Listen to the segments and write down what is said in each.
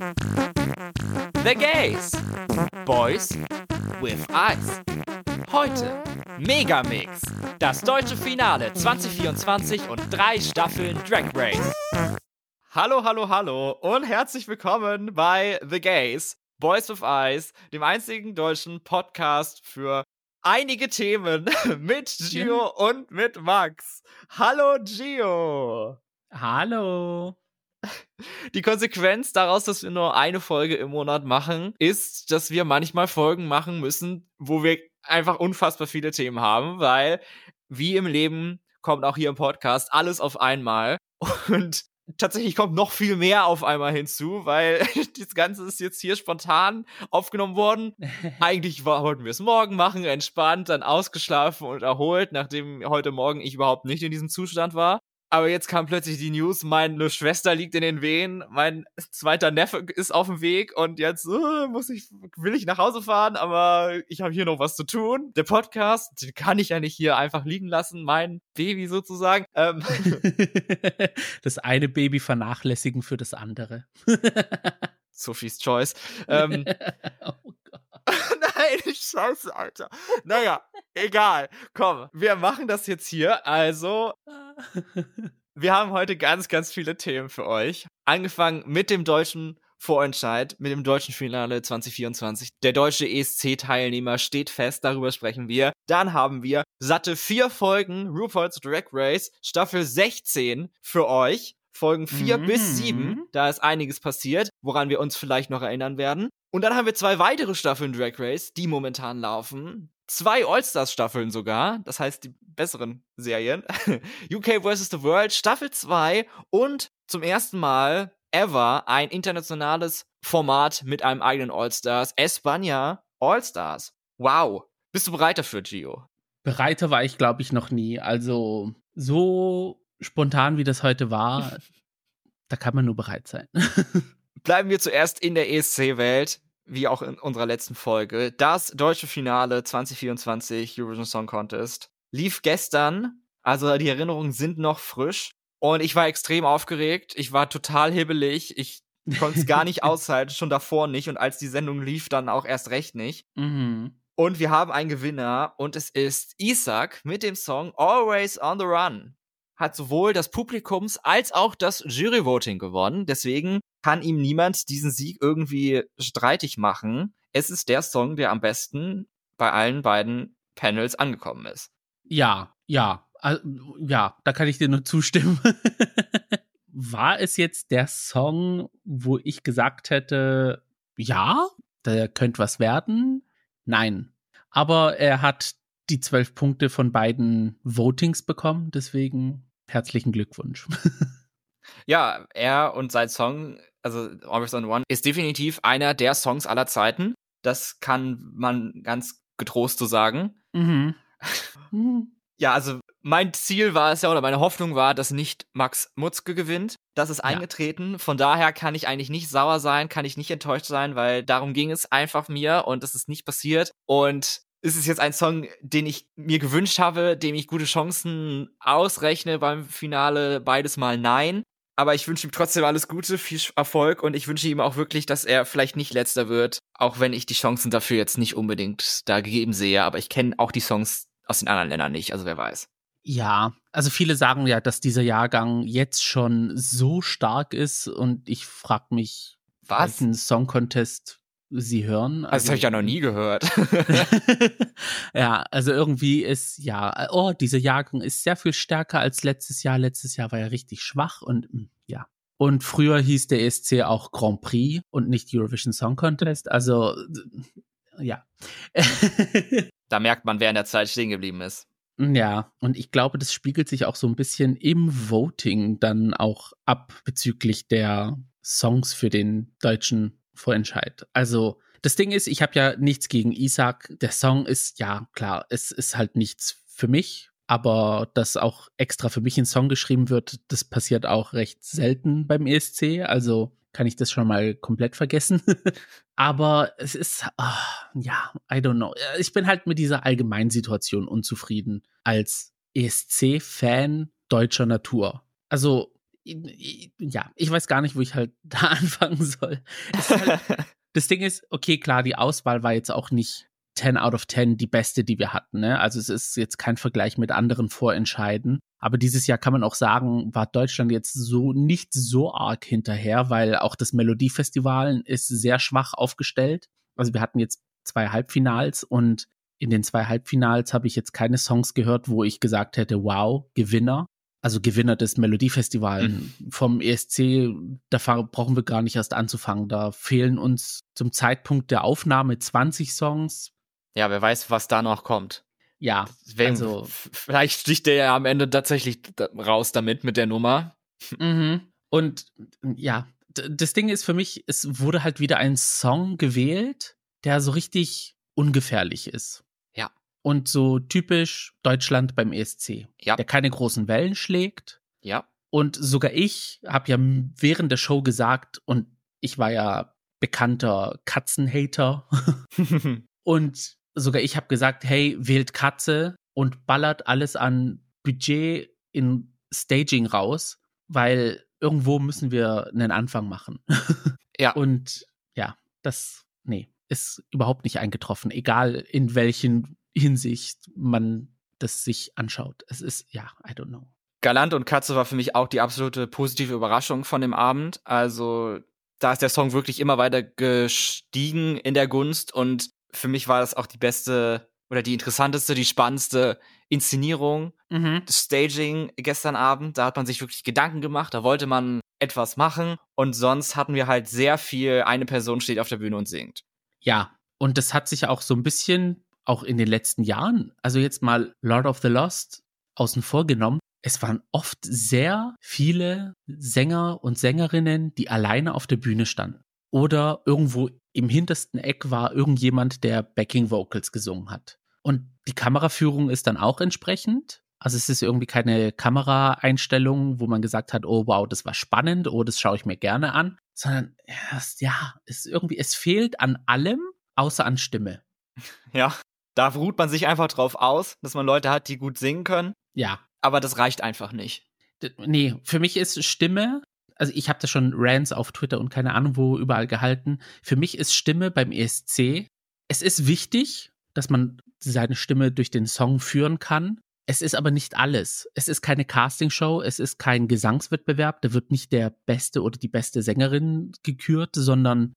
The Gays. Boys with Eyes. Heute Megamix. Das deutsche Finale 2024 und drei Staffeln Drag Race. Hallo, hallo, hallo und herzlich willkommen bei The Gays. Boys with Eyes, dem einzigen deutschen Podcast für einige Themen mit Gio und mit Max. Hallo Gio. Hallo. Die Konsequenz daraus, dass wir nur eine Folge im Monat machen, ist, dass wir manchmal Folgen machen müssen, wo wir einfach unfassbar viele Themen haben, weil wie im Leben kommt auch hier im Podcast alles auf einmal. Und tatsächlich kommt noch viel mehr auf einmal hinzu, weil das Ganze ist jetzt hier spontan aufgenommen worden. Eigentlich wollten wir es morgen machen, entspannt, dann ausgeschlafen und erholt, nachdem heute Morgen ich überhaupt nicht in diesem Zustand war. Aber jetzt kam plötzlich die News, meine Schwester liegt in den Wehen, mein zweiter Neffe ist auf dem Weg und jetzt uh, muss ich, will ich nach Hause fahren, aber ich habe hier noch was zu tun. Der Podcast, den kann ich ja nicht hier einfach liegen lassen, mein Baby sozusagen. Ähm. das eine Baby vernachlässigen für das andere. Sophie's Choice. Ähm, oh Nein, scheiße, Alter. Naja, egal. Komm, wir machen das jetzt hier. Also, wir haben heute ganz, ganz viele Themen für euch. Angefangen mit dem deutschen Vorentscheid, mit dem deutschen Finale 2024. Der deutsche ESC-Teilnehmer steht fest, darüber sprechen wir. Dann haben wir satte vier Folgen RuPaul's Drag Race, Staffel 16 für euch. Folgen 4 mhm. bis 7. Da ist einiges passiert, woran wir uns vielleicht noch erinnern werden. Und dann haben wir zwei weitere Staffeln Drag Race, die momentan laufen. Zwei All-Stars-Staffeln sogar, das heißt die besseren Serien. UK vs. The World, Staffel 2 und zum ersten Mal ever ein internationales Format mit einem eigenen All-Stars. Espanja All-Stars. Wow. Bist du bereit dafür, Gio? Bereiter war ich, glaube ich, noch nie. Also so spontan wie das heute war, da kann man nur bereit sein. Bleiben wir zuerst in der ESC-Welt, wie auch in unserer letzten Folge. Das deutsche Finale 2024 Eurovision Song Contest lief gestern, also die Erinnerungen sind noch frisch. Und ich war extrem aufgeregt, ich war total hibbelig, ich konnte es gar nicht aushalten, schon davor nicht und als die Sendung lief, dann auch erst recht nicht. Mhm. Und wir haben einen Gewinner und es ist Isaac mit dem Song Always on the Run hat sowohl das Publikums als auch das Juryvoting gewonnen. Deswegen kann ihm niemand diesen Sieg irgendwie streitig machen. Es ist der Song, der am besten bei allen beiden Panels angekommen ist. Ja, ja, ja, da kann ich dir nur zustimmen. War es jetzt der Song, wo ich gesagt hätte, ja, da könnte was werden? Nein. Aber er hat die zwölf Punkte von beiden Votings bekommen, deswegen herzlichen Glückwunsch. ja, er und sein Song, also Always on One, ist definitiv einer der Songs aller Zeiten. Das kann man ganz getrost so sagen. Mhm. ja, also mein Ziel war es ja, oder meine Hoffnung war, dass nicht Max Mutzke gewinnt. Das ist eingetreten. Ja. Von daher kann ich eigentlich nicht sauer sein, kann ich nicht enttäuscht sein, weil darum ging es einfach mir und es ist nicht passiert. Und ist es jetzt ein Song, den ich mir gewünscht habe, dem ich gute Chancen ausrechne beim Finale? Beides mal nein. Aber ich wünsche ihm trotzdem alles Gute, viel Erfolg und ich wünsche ihm auch wirklich, dass er vielleicht nicht letzter wird, auch wenn ich die Chancen dafür jetzt nicht unbedingt da gegeben sehe. Aber ich kenne auch die Songs aus den anderen Ländern nicht, also wer weiß. Ja, also viele sagen ja, dass dieser Jahrgang jetzt schon so stark ist und ich frage mich, was? welchen Song Contest sie hören. Also, das habe ich ja noch nie gehört. ja, also irgendwie ist, ja, oh, dieser Jahrgang ist sehr viel stärker als letztes Jahr. Letztes Jahr war ja richtig schwach und hm, ja. Und früher hieß der ESC auch Grand Prix und nicht Eurovision Song Contest. Also, ja. da merkt man, wer in der Zeit stehen geblieben ist. Ja, und ich glaube, das spiegelt sich auch so ein bisschen im Voting dann auch ab bezüglich der Songs für den deutschen Vorentscheid. Also das Ding ist, ich habe ja nichts gegen Isaac. Der Song ist, ja, klar, es ist halt nichts für mich, aber dass auch extra für mich ein Song geschrieben wird, das passiert auch recht selten beim ESC. Also kann ich das schon mal komplett vergessen. aber es ist, oh, ja, I don't know. Ich bin halt mit dieser allgemeinen Situation unzufrieden als ESC-Fan deutscher Natur. Also ja, ich weiß gar nicht, wo ich halt da anfangen soll. Halt, das Ding ist, okay, klar, die Auswahl war jetzt auch nicht 10 out of 10 die beste, die wir hatten. Ne? Also es ist jetzt kein Vergleich mit anderen Vorentscheiden. Aber dieses Jahr kann man auch sagen, war Deutschland jetzt so nicht so arg hinterher, weil auch das Melodiefestival ist sehr schwach aufgestellt. Also wir hatten jetzt zwei Halbfinals und in den zwei Halbfinals habe ich jetzt keine Songs gehört, wo ich gesagt hätte, wow, Gewinner. Also Gewinner des Melodiefestivals mhm. vom ESC, da brauchen wir gar nicht erst anzufangen. Da fehlen uns zum Zeitpunkt der Aufnahme 20 Songs. Ja, wer weiß, was da noch kommt. Ja, Deswegen, also vielleicht sticht der ja am Ende tatsächlich raus damit mit der Nummer. Mhm. Und ja, das Ding ist für mich, es wurde halt wieder ein Song gewählt, der so richtig ungefährlich ist. Und so typisch Deutschland beim ESC. Ja. Der keine großen Wellen schlägt. Ja. Und sogar ich habe ja während der Show gesagt, und ich war ja bekannter Katzenhater. und sogar ich habe gesagt, hey, wählt Katze und ballert alles an Budget in Staging raus, weil irgendwo müssen wir einen Anfang machen. ja. Und ja, das, nee, ist überhaupt nicht eingetroffen, egal in welchen Hinsicht man das sich anschaut. Es ist, ja, I don't know. Galant und Katze war für mich auch die absolute positive Überraschung von dem Abend. Also, da ist der Song wirklich immer weiter gestiegen in der Gunst und für mich war das auch die beste oder die interessanteste, die spannendste Inszenierung, mhm. das Staging gestern Abend. Da hat man sich wirklich Gedanken gemacht, da wollte man etwas machen und sonst hatten wir halt sehr viel, eine Person steht auf der Bühne und singt. Ja, und das hat sich auch so ein bisschen auch in den letzten Jahren, also jetzt mal Lord of the Lost außen vor genommen, es waren oft sehr viele Sänger und Sängerinnen, die alleine auf der Bühne standen. Oder irgendwo im hintersten Eck war irgendjemand, der Backing Vocals gesungen hat. Und die Kameraführung ist dann auch entsprechend. Also es ist irgendwie keine Kameraeinstellung, wo man gesagt hat, oh wow, das war spannend, oh, das schaue ich mir gerne an, sondern ja, es irgendwie, es fehlt an allem, außer an Stimme. Ja, da ruht man sich einfach drauf aus, dass man Leute hat, die gut singen können. Ja. Aber das reicht einfach nicht. D nee, für mich ist Stimme also ich habe da schon Rants auf Twitter und keine Ahnung wo überall gehalten. Für mich ist Stimme beim ESC, es ist wichtig, dass man seine Stimme durch den Song führen kann. Es ist aber nicht alles. Es ist keine Castingshow, es ist kein Gesangswettbewerb, da wird nicht der beste oder die beste Sängerin gekürt, sondern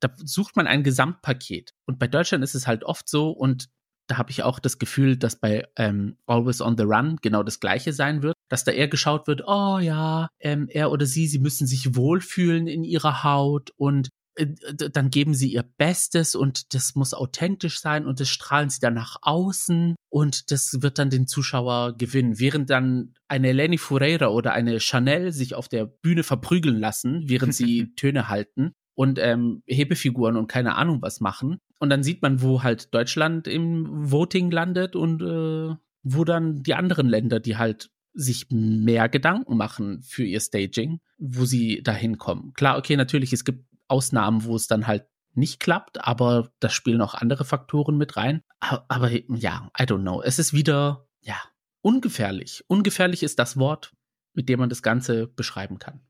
da sucht man ein Gesamtpaket. Und bei Deutschland ist es halt oft so und da habe ich auch das Gefühl, dass bei ähm, Always on the Run genau das gleiche sein wird, dass da eher geschaut wird, oh ja, ähm, er oder sie, sie müssen sich wohlfühlen in ihrer Haut und dann geben sie ihr Bestes und das muss authentisch sein und das strahlen sie dann nach außen und das wird dann den Zuschauer gewinnen. Während dann eine Lenny Fureira oder eine Chanel sich auf der Bühne verprügeln lassen, während sie Töne halten und ähm, Hebefiguren und keine Ahnung was machen. Und dann sieht man, wo halt Deutschland im Voting landet und äh, wo dann die anderen Länder, die halt sich mehr Gedanken machen für ihr Staging, wo sie da hinkommen. Klar, okay, natürlich, es gibt Ausnahmen, wo es dann halt nicht klappt, aber da spielen auch andere Faktoren mit rein. Aber ja, I don't know. Es ist wieder, ja, ungefährlich. Ungefährlich ist das Wort, mit dem man das Ganze beschreiben kann.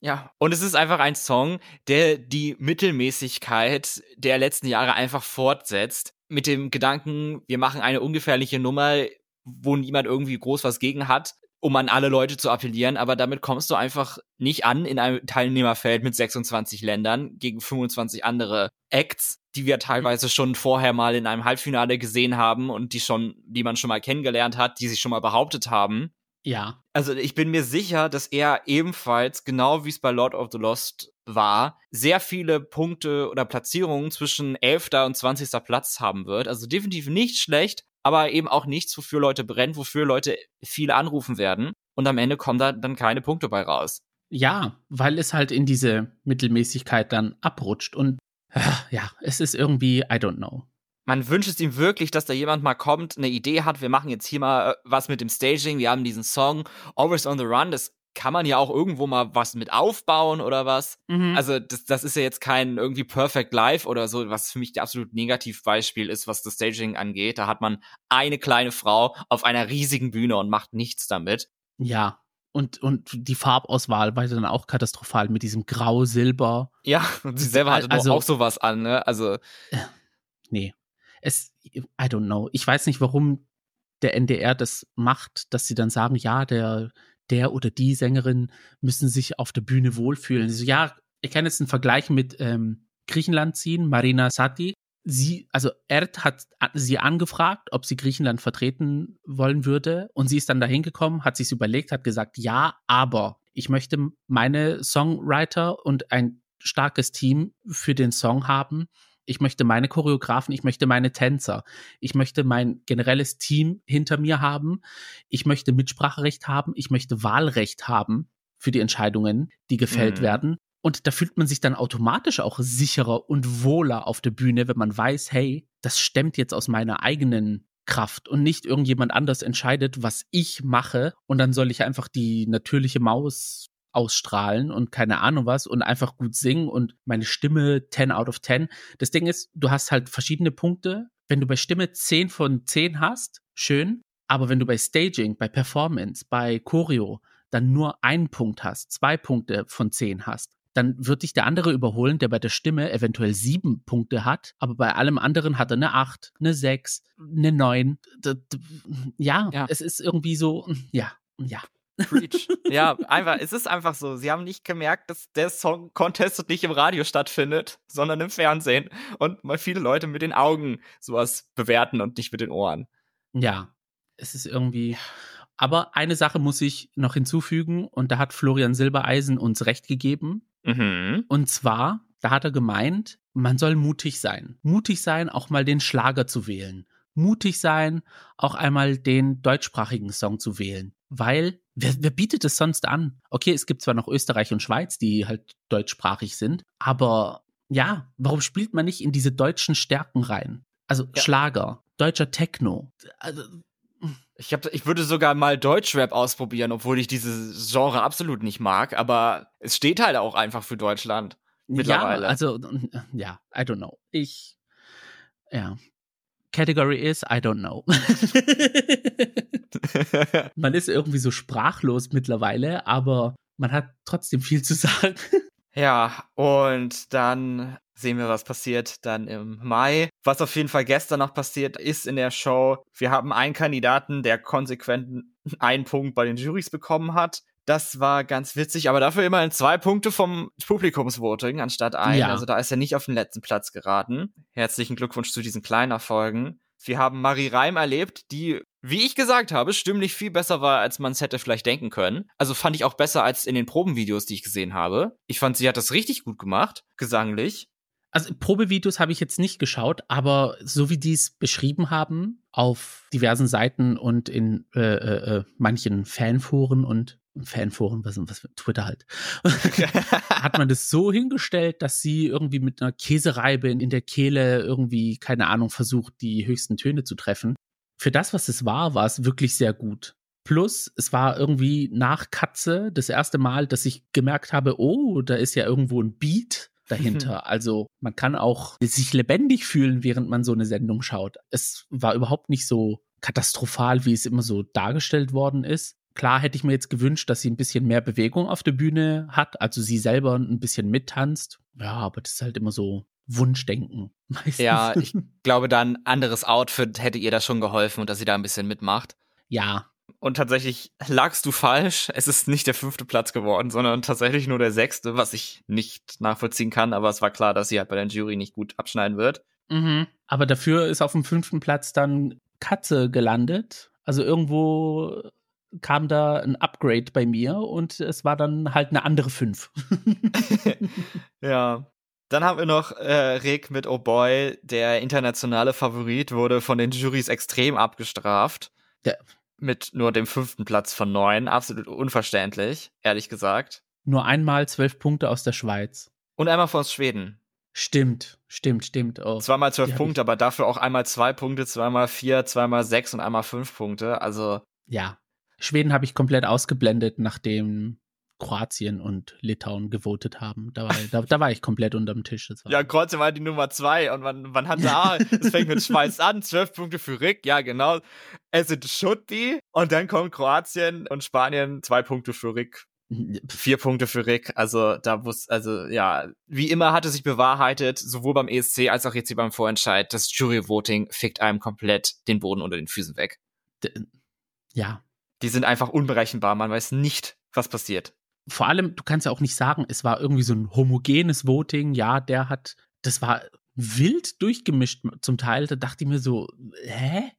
Ja, und es ist einfach ein Song, der die Mittelmäßigkeit der letzten Jahre einfach fortsetzt. Mit dem Gedanken, wir machen eine ungefährliche Nummer, wo niemand irgendwie groß was gegen hat, um an alle Leute zu appellieren, aber damit kommst du einfach nicht an in einem Teilnehmerfeld mit 26 Ländern gegen 25 andere Acts, die wir teilweise schon vorher mal in einem Halbfinale gesehen haben und die schon, die man schon mal kennengelernt hat, die sich schon mal behauptet haben. Ja. Also ich bin mir sicher, dass er ebenfalls, genau wie es bei Lord of the Lost war, sehr viele Punkte oder Platzierungen zwischen 11. und 20. Platz haben wird. Also definitiv nicht schlecht, aber eben auch nichts, wofür Leute brennen, wofür Leute viele anrufen werden. Und am Ende kommen da dann keine Punkte bei raus. Ja, weil es halt in diese Mittelmäßigkeit dann abrutscht. Und ja, es ist irgendwie, I don't know man wünscht es ihm wirklich, dass da jemand mal kommt, eine Idee hat, wir machen jetzt hier mal äh, was mit dem Staging, wir haben diesen Song Always on the Run, das kann man ja auch irgendwo mal was mit aufbauen oder was. Mhm. Also das, das ist ja jetzt kein irgendwie Perfect Life oder so, was für mich der absolut Negativbeispiel ist, was das Staging angeht. Da hat man eine kleine Frau auf einer riesigen Bühne und macht nichts damit. Ja, und, und die Farbauswahl war dann auch katastrophal mit diesem Grau-Silber. Ja, und sie selber hatte also, auch sowas an, ne? Also. Nee. Es, I don't know. Ich weiß nicht, warum der NDR das macht, dass sie dann sagen, ja, der, der oder die Sängerin müssen sich auf der Bühne wohlfühlen. Also, ja, ich kann jetzt einen Vergleich mit ähm, Griechenland ziehen, Marina Sati. Sie, also Erd hat sie angefragt, ob sie Griechenland vertreten wollen würde. Und sie ist dann dahin gekommen, hat sich überlegt, hat gesagt, ja, aber ich möchte meine Songwriter und ein starkes Team für den Song haben. Ich möchte meine Choreografen, ich möchte meine Tänzer, ich möchte mein generelles Team hinter mir haben, ich möchte Mitspracherecht haben, ich möchte Wahlrecht haben für die Entscheidungen, die gefällt mhm. werden. Und da fühlt man sich dann automatisch auch sicherer und wohler auf der Bühne, wenn man weiß, hey, das stemmt jetzt aus meiner eigenen Kraft und nicht irgendjemand anders entscheidet, was ich mache und dann soll ich einfach die natürliche Maus ausstrahlen und keine Ahnung was und einfach gut singen und meine Stimme 10 out of 10. Das Ding ist, du hast halt verschiedene Punkte. Wenn du bei Stimme 10 von 10 hast, schön. Aber wenn du bei Staging, bei Performance, bei Choreo dann nur einen Punkt hast, zwei Punkte von 10 hast, dann wird dich der andere überholen, der bei der Stimme eventuell sieben Punkte hat, aber bei allem anderen hat er eine acht, eine sechs, eine neun. Ja, ja. es ist irgendwie so, ja, ja. Preach. ja, einfach, es ist einfach so. Sie haben nicht gemerkt, dass der Song Contest nicht im Radio stattfindet, sondern im Fernsehen und mal viele Leute mit den Augen sowas bewerten und nicht mit den Ohren. Ja, es ist irgendwie. Aber eine Sache muss ich noch hinzufügen und da hat Florian Silbereisen uns recht gegeben. Mhm. Und zwar, da hat er gemeint, man soll mutig sein. Mutig sein, auch mal den Schlager zu wählen. Mutig sein, auch einmal den deutschsprachigen Song zu wählen. Weil, wer, wer bietet es sonst an? Okay, es gibt zwar noch Österreich und Schweiz, die halt deutschsprachig sind, aber ja, warum spielt man nicht in diese deutschen Stärken rein? Also ja. Schlager, deutscher Techno. Also, ich, hab, ich würde sogar mal Deutschrap ausprobieren, obwohl ich dieses Genre absolut nicht mag, aber es steht halt auch einfach für Deutschland. Mittlerweile. Ja, also, ja, I don't know. Ich, ja. Category is, I don't know. man ist irgendwie so sprachlos mittlerweile, aber man hat trotzdem viel zu sagen. Ja, und dann sehen wir, was passiert dann im Mai. Was auf jeden Fall gestern noch passiert ist in der Show, wir haben einen Kandidaten, der konsequent einen Punkt bei den Jurys bekommen hat. Das war ganz witzig, aber dafür immerhin zwei Punkte vom Publikumsvoting anstatt ein. Ja. Also da ist er nicht auf den letzten Platz geraten. Herzlichen Glückwunsch zu diesen kleinen Erfolgen. Wir haben Marie Reim erlebt, die, wie ich gesagt habe, stimmlich viel besser war, als man es hätte vielleicht denken können. Also fand ich auch besser als in den Probenvideos, die ich gesehen habe. Ich fand, sie hat das richtig gut gemacht, gesanglich. Also Probevideos habe ich jetzt nicht geschaut, aber so wie die es beschrieben haben auf diversen Seiten und in äh, äh, äh manchen Fanforen und Fanforen, was, was Twitter halt, hat man das so hingestellt, dass sie irgendwie mit einer Käsereibe in der Kehle irgendwie, keine Ahnung, versucht, die höchsten Töne zu treffen. Für das, was es war, war es wirklich sehr gut. Plus, es war irgendwie nach Katze das erste Mal, dass ich gemerkt habe, oh, da ist ja irgendwo ein Beat dahinter. Mhm. Also man kann auch sich lebendig fühlen, während man so eine Sendung schaut. Es war überhaupt nicht so katastrophal, wie es immer so dargestellt worden ist. Klar hätte ich mir jetzt gewünscht, dass sie ein bisschen mehr Bewegung auf der Bühne hat, also sie selber ein bisschen mittanzt. Ja, aber das ist halt immer so Wunschdenken. Meistens. Ja, ich glaube, da ein anderes Outfit hätte ihr da schon geholfen und dass sie da ein bisschen mitmacht. Ja, und tatsächlich lagst du falsch. Es ist nicht der fünfte Platz geworden, sondern tatsächlich nur der sechste, was ich nicht nachvollziehen kann. Aber es war klar, dass sie halt bei der Jury nicht gut abschneiden wird. Mhm. Aber dafür ist auf dem fünften Platz dann Katze gelandet. Also irgendwo kam da ein Upgrade bei mir und es war dann halt eine andere fünf. ja. Dann haben wir noch äh, Rick mit Oh Boy, der internationale Favorit, wurde von den Jurys extrem abgestraft. Ja, mit nur dem fünften Platz von neun. Absolut unverständlich, ehrlich gesagt. Nur einmal zwölf Punkte aus der Schweiz. Und einmal aus Schweden. Stimmt, stimmt, stimmt. Oh. Zweimal zwölf Punkte, aber dafür auch einmal zwei Punkte, zweimal vier, zweimal sechs und einmal fünf Punkte. Also. Ja. Schweden habe ich komplett ausgeblendet nach dem Kroatien und Litauen gewotet haben. Da war, da, da war ich komplett unterm Tisch. Ja, Kroatien war die Nummer zwei und man, man hat da, es fängt mit Schweiz an, zwölf Punkte für Rick, ja genau. Es it should be. Und dann kommt Kroatien und Spanien, zwei Punkte für Rick. Vier Punkte für Rick, also da wusste, also ja, wie immer hatte sich bewahrheitet, sowohl beim ESC als auch jetzt hier beim Vorentscheid, das Jury-Voting fickt einem komplett den Boden unter den Füßen weg. Ja. Die sind einfach unberechenbar, man weiß nicht, was passiert. Vor allem, du kannst ja auch nicht sagen, es war irgendwie so ein homogenes Voting, ja, der hat, das war wild durchgemischt zum Teil, da dachte ich mir so, hä?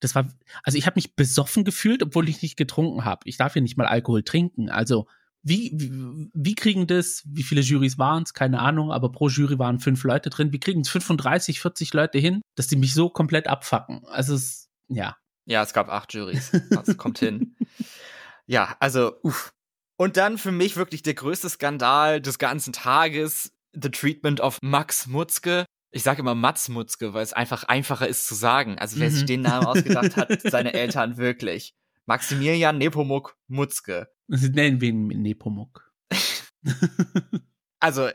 Das war, also ich habe mich besoffen gefühlt, obwohl ich nicht getrunken habe. Ich darf ja nicht mal Alkohol trinken. Also wie, wie, wie kriegen das, wie viele Jurys waren es, keine Ahnung, aber pro Jury waren fünf Leute drin. Wie kriegen es 35, 40 Leute hin, dass die mich so komplett abfacken? Also es, ja. Ja, es gab acht Jurys. Das kommt hin. Ja, also, uff. Und dann für mich wirklich der größte Skandal des ganzen Tages, The Treatment of Max Mutzke. Ich sage immer Mats Mutzke, weil es einfach einfacher ist zu sagen. Also wer mhm. sich den Namen ausgedacht hat, seine Eltern wirklich. Maximilian Nepomuk Mutzke. Sie nennen wir ihn Nepomuk. also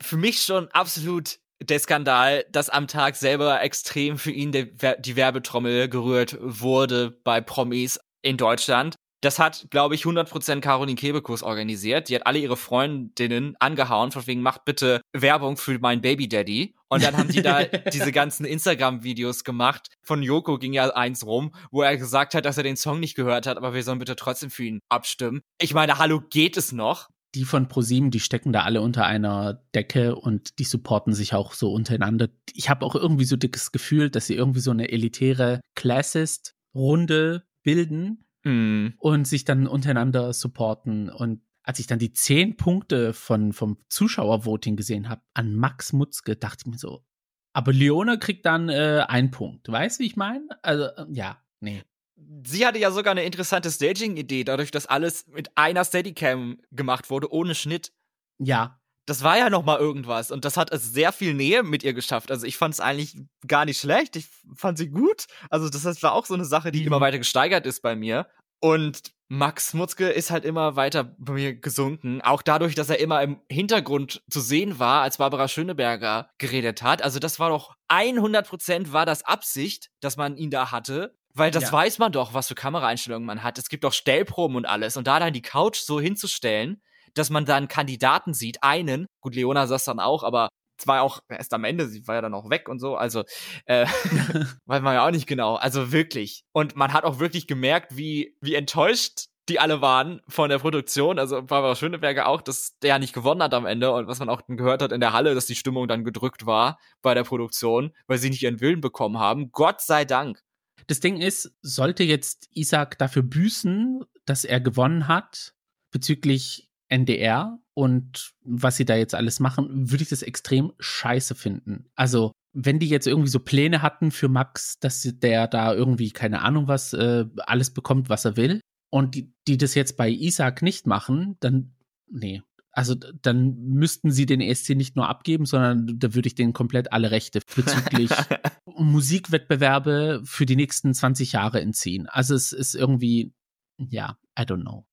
für mich schon absolut der Skandal, dass am Tag selber extrem für ihn die Werbetrommel gerührt wurde bei Promis in Deutschland. Das hat, glaube ich, 100% Caroline Kebekus organisiert. Die hat alle ihre Freundinnen angehauen, von wegen, macht bitte Werbung für meinen Baby Daddy. Und dann haben die da diese ganzen Instagram-Videos gemacht. Von Joko ging ja eins rum, wo er gesagt hat, dass er den Song nicht gehört hat, aber wir sollen bitte trotzdem für ihn abstimmen. Ich meine, hallo, geht es noch? Die von ProSieben, die stecken da alle unter einer Decke und die supporten sich auch so untereinander. Ich habe auch irgendwie so dickes Gefühl, dass sie irgendwie so eine elitäre Classist-Runde bilden, mm. und sich dann untereinander supporten. Und als ich dann die zehn Punkte von, vom Zuschauervoting gesehen habe an Max Mutzke, dachte ich mir so, aber Leona kriegt dann äh, einen Punkt. Weißt du, wie ich meine? Also, äh, ja, nee. Sie hatte ja sogar eine interessante Staging-Idee, dadurch, dass alles mit einer Steadicam gemacht wurde, ohne Schnitt. Ja, das war ja noch mal irgendwas und das hat es sehr viel Nähe mit ihr geschafft. Also ich fand es eigentlich gar nicht schlecht. Ich fand sie gut. Also das heißt, war auch so eine Sache, die mhm. immer weiter gesteigert ist bei mir. Und Max Mutzke ist halt immer weiter bei mir gesunken. Auch dadurch, dass er immer im Hintergrund zu sehen war, als Barbara Schöneberger geredet hat. Also das war doch 100 Prozent war das Absicht, dass man ihn da hatte. Weil das ja. weiß man doch, was für Kameraeinstellungen man hat. Es gibt doch Stellproben und alles. Und da dann die Couch so hinzustellen, dass man dann Kandidaten sieht, einen, gut, Leona saß dann auch, aber es war auch erst am Ende, sie war ja dann auch weg und so, also äh, weiß man ja auch nicht genau, also wirklich. Und man hat auch wirklich gemerkt, wie, wie enttäuscht die alle waren von der Produktion, also Barbara Schöneberger auch, dass der nicht gewonnen hat am Ende und was man auch gehört hat in der Halle, dass die Stimmung dann gedrückt war bei der Produktion, weil sie nicht ihren Willen bekommen haben. Gott sei Dank. Das Ding ist, sollte jetzt Isaac dafür büßen, dass er gewonnen hat, bezüglich NDR und was sie da jetzt alles machen, würde ich das extrem scheiße finden. Also, wenn die jetzt irgendwie so Pläne hatten für Max, dass der da irgendwie, keine Ahnung was, äh, alles bekommt, was er will, und die, die das jetzt bei Isaac nicht machen, dann, nee. Also dann müssten sie den ESC nicht nur abgeben, sondern da würde ich denen komplett alle Rechte bezüglich Musikwettbewerbe für die nächsten 20 Jahre entziehen. Also es ist irgendwie, ja, I don't know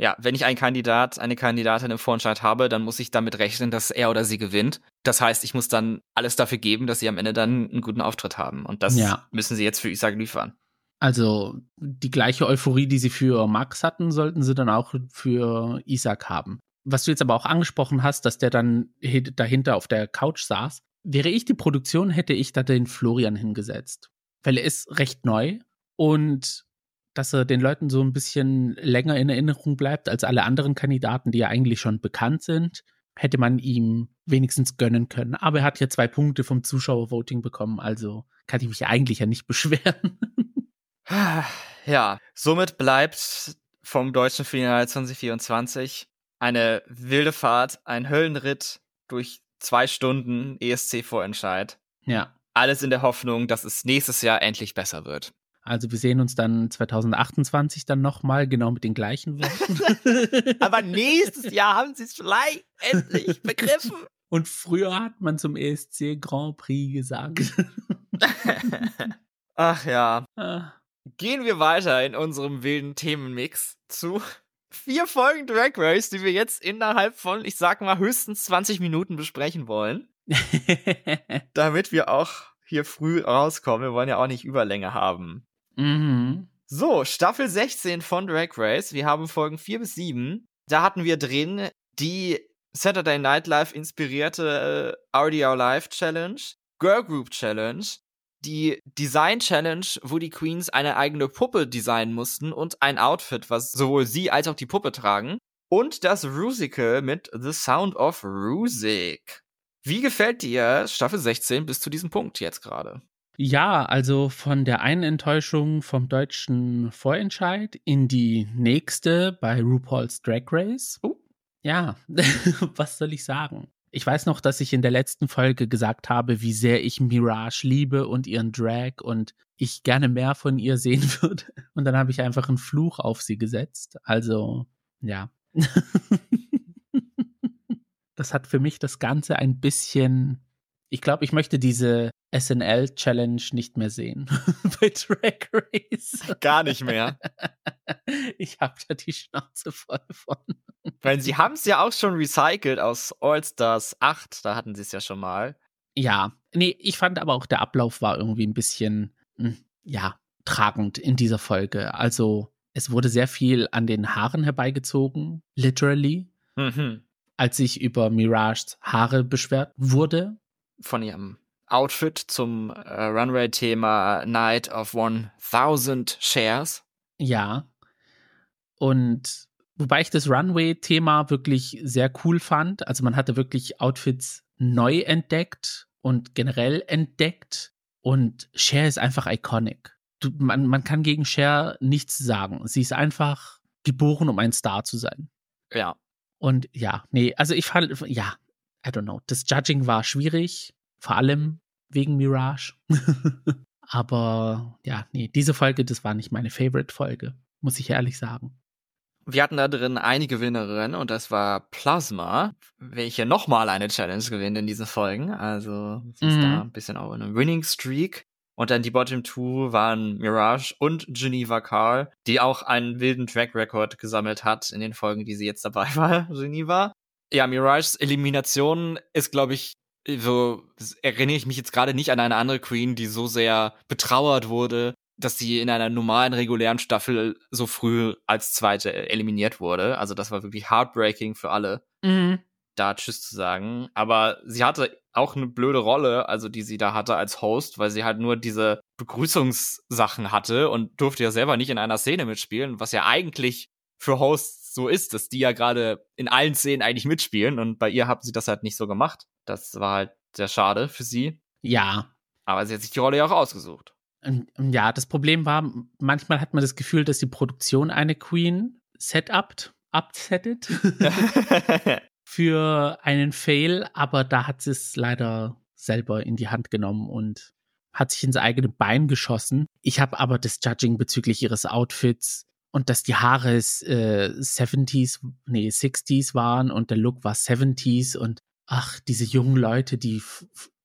ja, wenn ich einen Kandidat, eine Kandidatin im Vorentscheid habe, dann muss ich damit rechnen, dass er oder sie gewinnt. Das heißt, ich muss dann alles dafür geben, dass sie am Ende dann einen guten Auftritt haben. Und das ja. müssen sie jetzt für Isaac liefern. Also die gleiche Euphorie, die sie für Max hatten, sollten sie dann auch für Isaac haben. Was du jetzt aber auch angesprochen hast, dass der dann dahinter auf der Couch saß. Wäre ich die Produktion, hätte ich da den Florian hingesetzt. Weil er ist recht neu und dass er den Leuten so ein bisschen länger in Erinnerung bleibt als alle anderen Kandidaten, die ja eigentlich schon bekannt sind, hätte man ihm wenigstens gönnen können. Aber er hat ja zwei Punkte vom Zuschauervoting bekommen, also kann ich mich eigentlich ja nicht beschweren. Ja, somit bleibt vom deutschen Finale 2024 eine wilde Fahrt, ein Höllenritt durch zwei Stunden ESC-Vorentscheid. Ja. Alles in der Hoffnung, dass es nächstes Jahr endlich besser wird. Also wir sehen uns dann 2028 dann nochmal, genau mit den gleichen Worten. Aber nächstes Jahr haben sie es vielleicht endlich begriffen. Und früher hat man zum ESC Grand Prix gesagt. Ach ja. Ah. Gehen wir weiter in unserem wilden Themenmix zu vier Folgen Drag Race, die wir jetzt innerhalb von, ich sag mal, höchstens 20 Minuten besprechen wollen. damit wir auch hier früh rauskommen. Wir wollen ja auch nicht Überlänge haben. Mhm. So, Staffel 16 von Drag Race. Wir haben Folgen 4 bis 7. Da hatten wir drin die Saturday Night Live inspirierte äh, RDR Live Challenge, Girl Group Challenge, die Design Challenge, wo die Queens eine eigene Puppe designen mussten und ein Outfit, was sowohl sie als auch die Puppe tragen. Und das Rusical mit The Sound of Rusik. Wie gefällt dir Staffel 16 bis zu diesem Punkt jetzt gerade? Ja, also von der einen Enttäuschung vom deutschen Vorentscheid in die nächste bei RuPaul's Drag Race. Oh. Ja, was soll ich sagen? Ich weiß noch, dass ich in der letzten Folge gesagt habe, wie sehr ich Mirage liebe und ihren Drag und ich gerne mehr von ihr sehen würde. Und dann habe ich einfach einen Fluch auf sie gesetzt. Also, ja. das hat für mich das Ganze ein bisschen. Ich glaube, ich möchte diese SNL-Challenge nicht mehr sehen bei Drag Race. Gar nicht mehr. Ich habe da die Schnauze voll von. Weil sie haben es ja auch schon recycelt aus All-Stars 8, da hatten sie es ja schon mal. Ja, nee, ich fand aber auch der Ablauf war irgendwie ein bisschen, hm, ja, tragend in dieser Folge. Also es wurde sehr viel an den Haaren herbeigezogen, literally. Mhm. Als sich über Mirages Haare beschwert wurde. Von ihrem Outfit zum äh, Runway-Thema Night of 1000 Shares. Ja. Und wobei ich das Runway-Thema wirklich sehr cool fand. Also man hatte wirklich Outfits neu entdeckt und generell entdeckt. Und Cher ist einfach iconic. Du, man, man kann gegen Cher nichts sagen. Sie ist einfach geboren, um ein Star zu sein. Ja. Und ja, nee, also ich fand, ja, I don't know. Das Judging war schwierig, vor allem wegen Mirage. Aber ja, nee, diese Folge, das war nicht meine Favorite-Folge, muss ich ehrlich sagen. Wir hatten da drin eine Gewinnerin und das war Plasma, welche nochmal eine Challenge gewinnt in diesen Folgen. Also sie ist Mhm. da ein bisschen auch in einem Winning Streak. Und dann die Bottom Two waren Mirage und Geneva Carl, die auch einen wilden Track Record gesammelt hat in den Folgen, die sie jetzt dabei war, Geneva. Ja, Mirages Elimination ist, glaube ich, so erinnere ich mich jetzt gerade nicht an eine andere Queen, die so sehr betrauert wurde, dass sie in einer normalen, regulären Staffel so früh als zweite eliminiert wurde. Also das war wirklich heartbreaking für alle, Mhm. da Tschüss zu sagen. Aber sie hatte auch eine blöde Rolle, also die sie da hatte als Host, weil sie halt nur diese Begrüßungssachen hatte und durfte ja selber nicht in einer Szene mitspielen, was ja eigentlich für Hosts so ist, dass die ja gerade in allen Szenen eigentlich mitspielen und bei ihr haben sie das halt nicht so gemacht. Das war halt sehr schade für sie. Ja. Aber sie hat sich die Rolle ja auch ausgesucht. Und, und ja, das Problem war, manchmal hat man das Gefühl, dass die Produktion eine Queen setupt, upsettet für einen Fail, aber da hat sie es leider selber in die Hand genommen und hat sich ins eigene Bein geschossen. Ich habe aber das Judging bezüglich ihres Outfits und dass die Haare äh, 70s, nee, 60s waren und der Look war 70s und ach, diese jungen Leute, die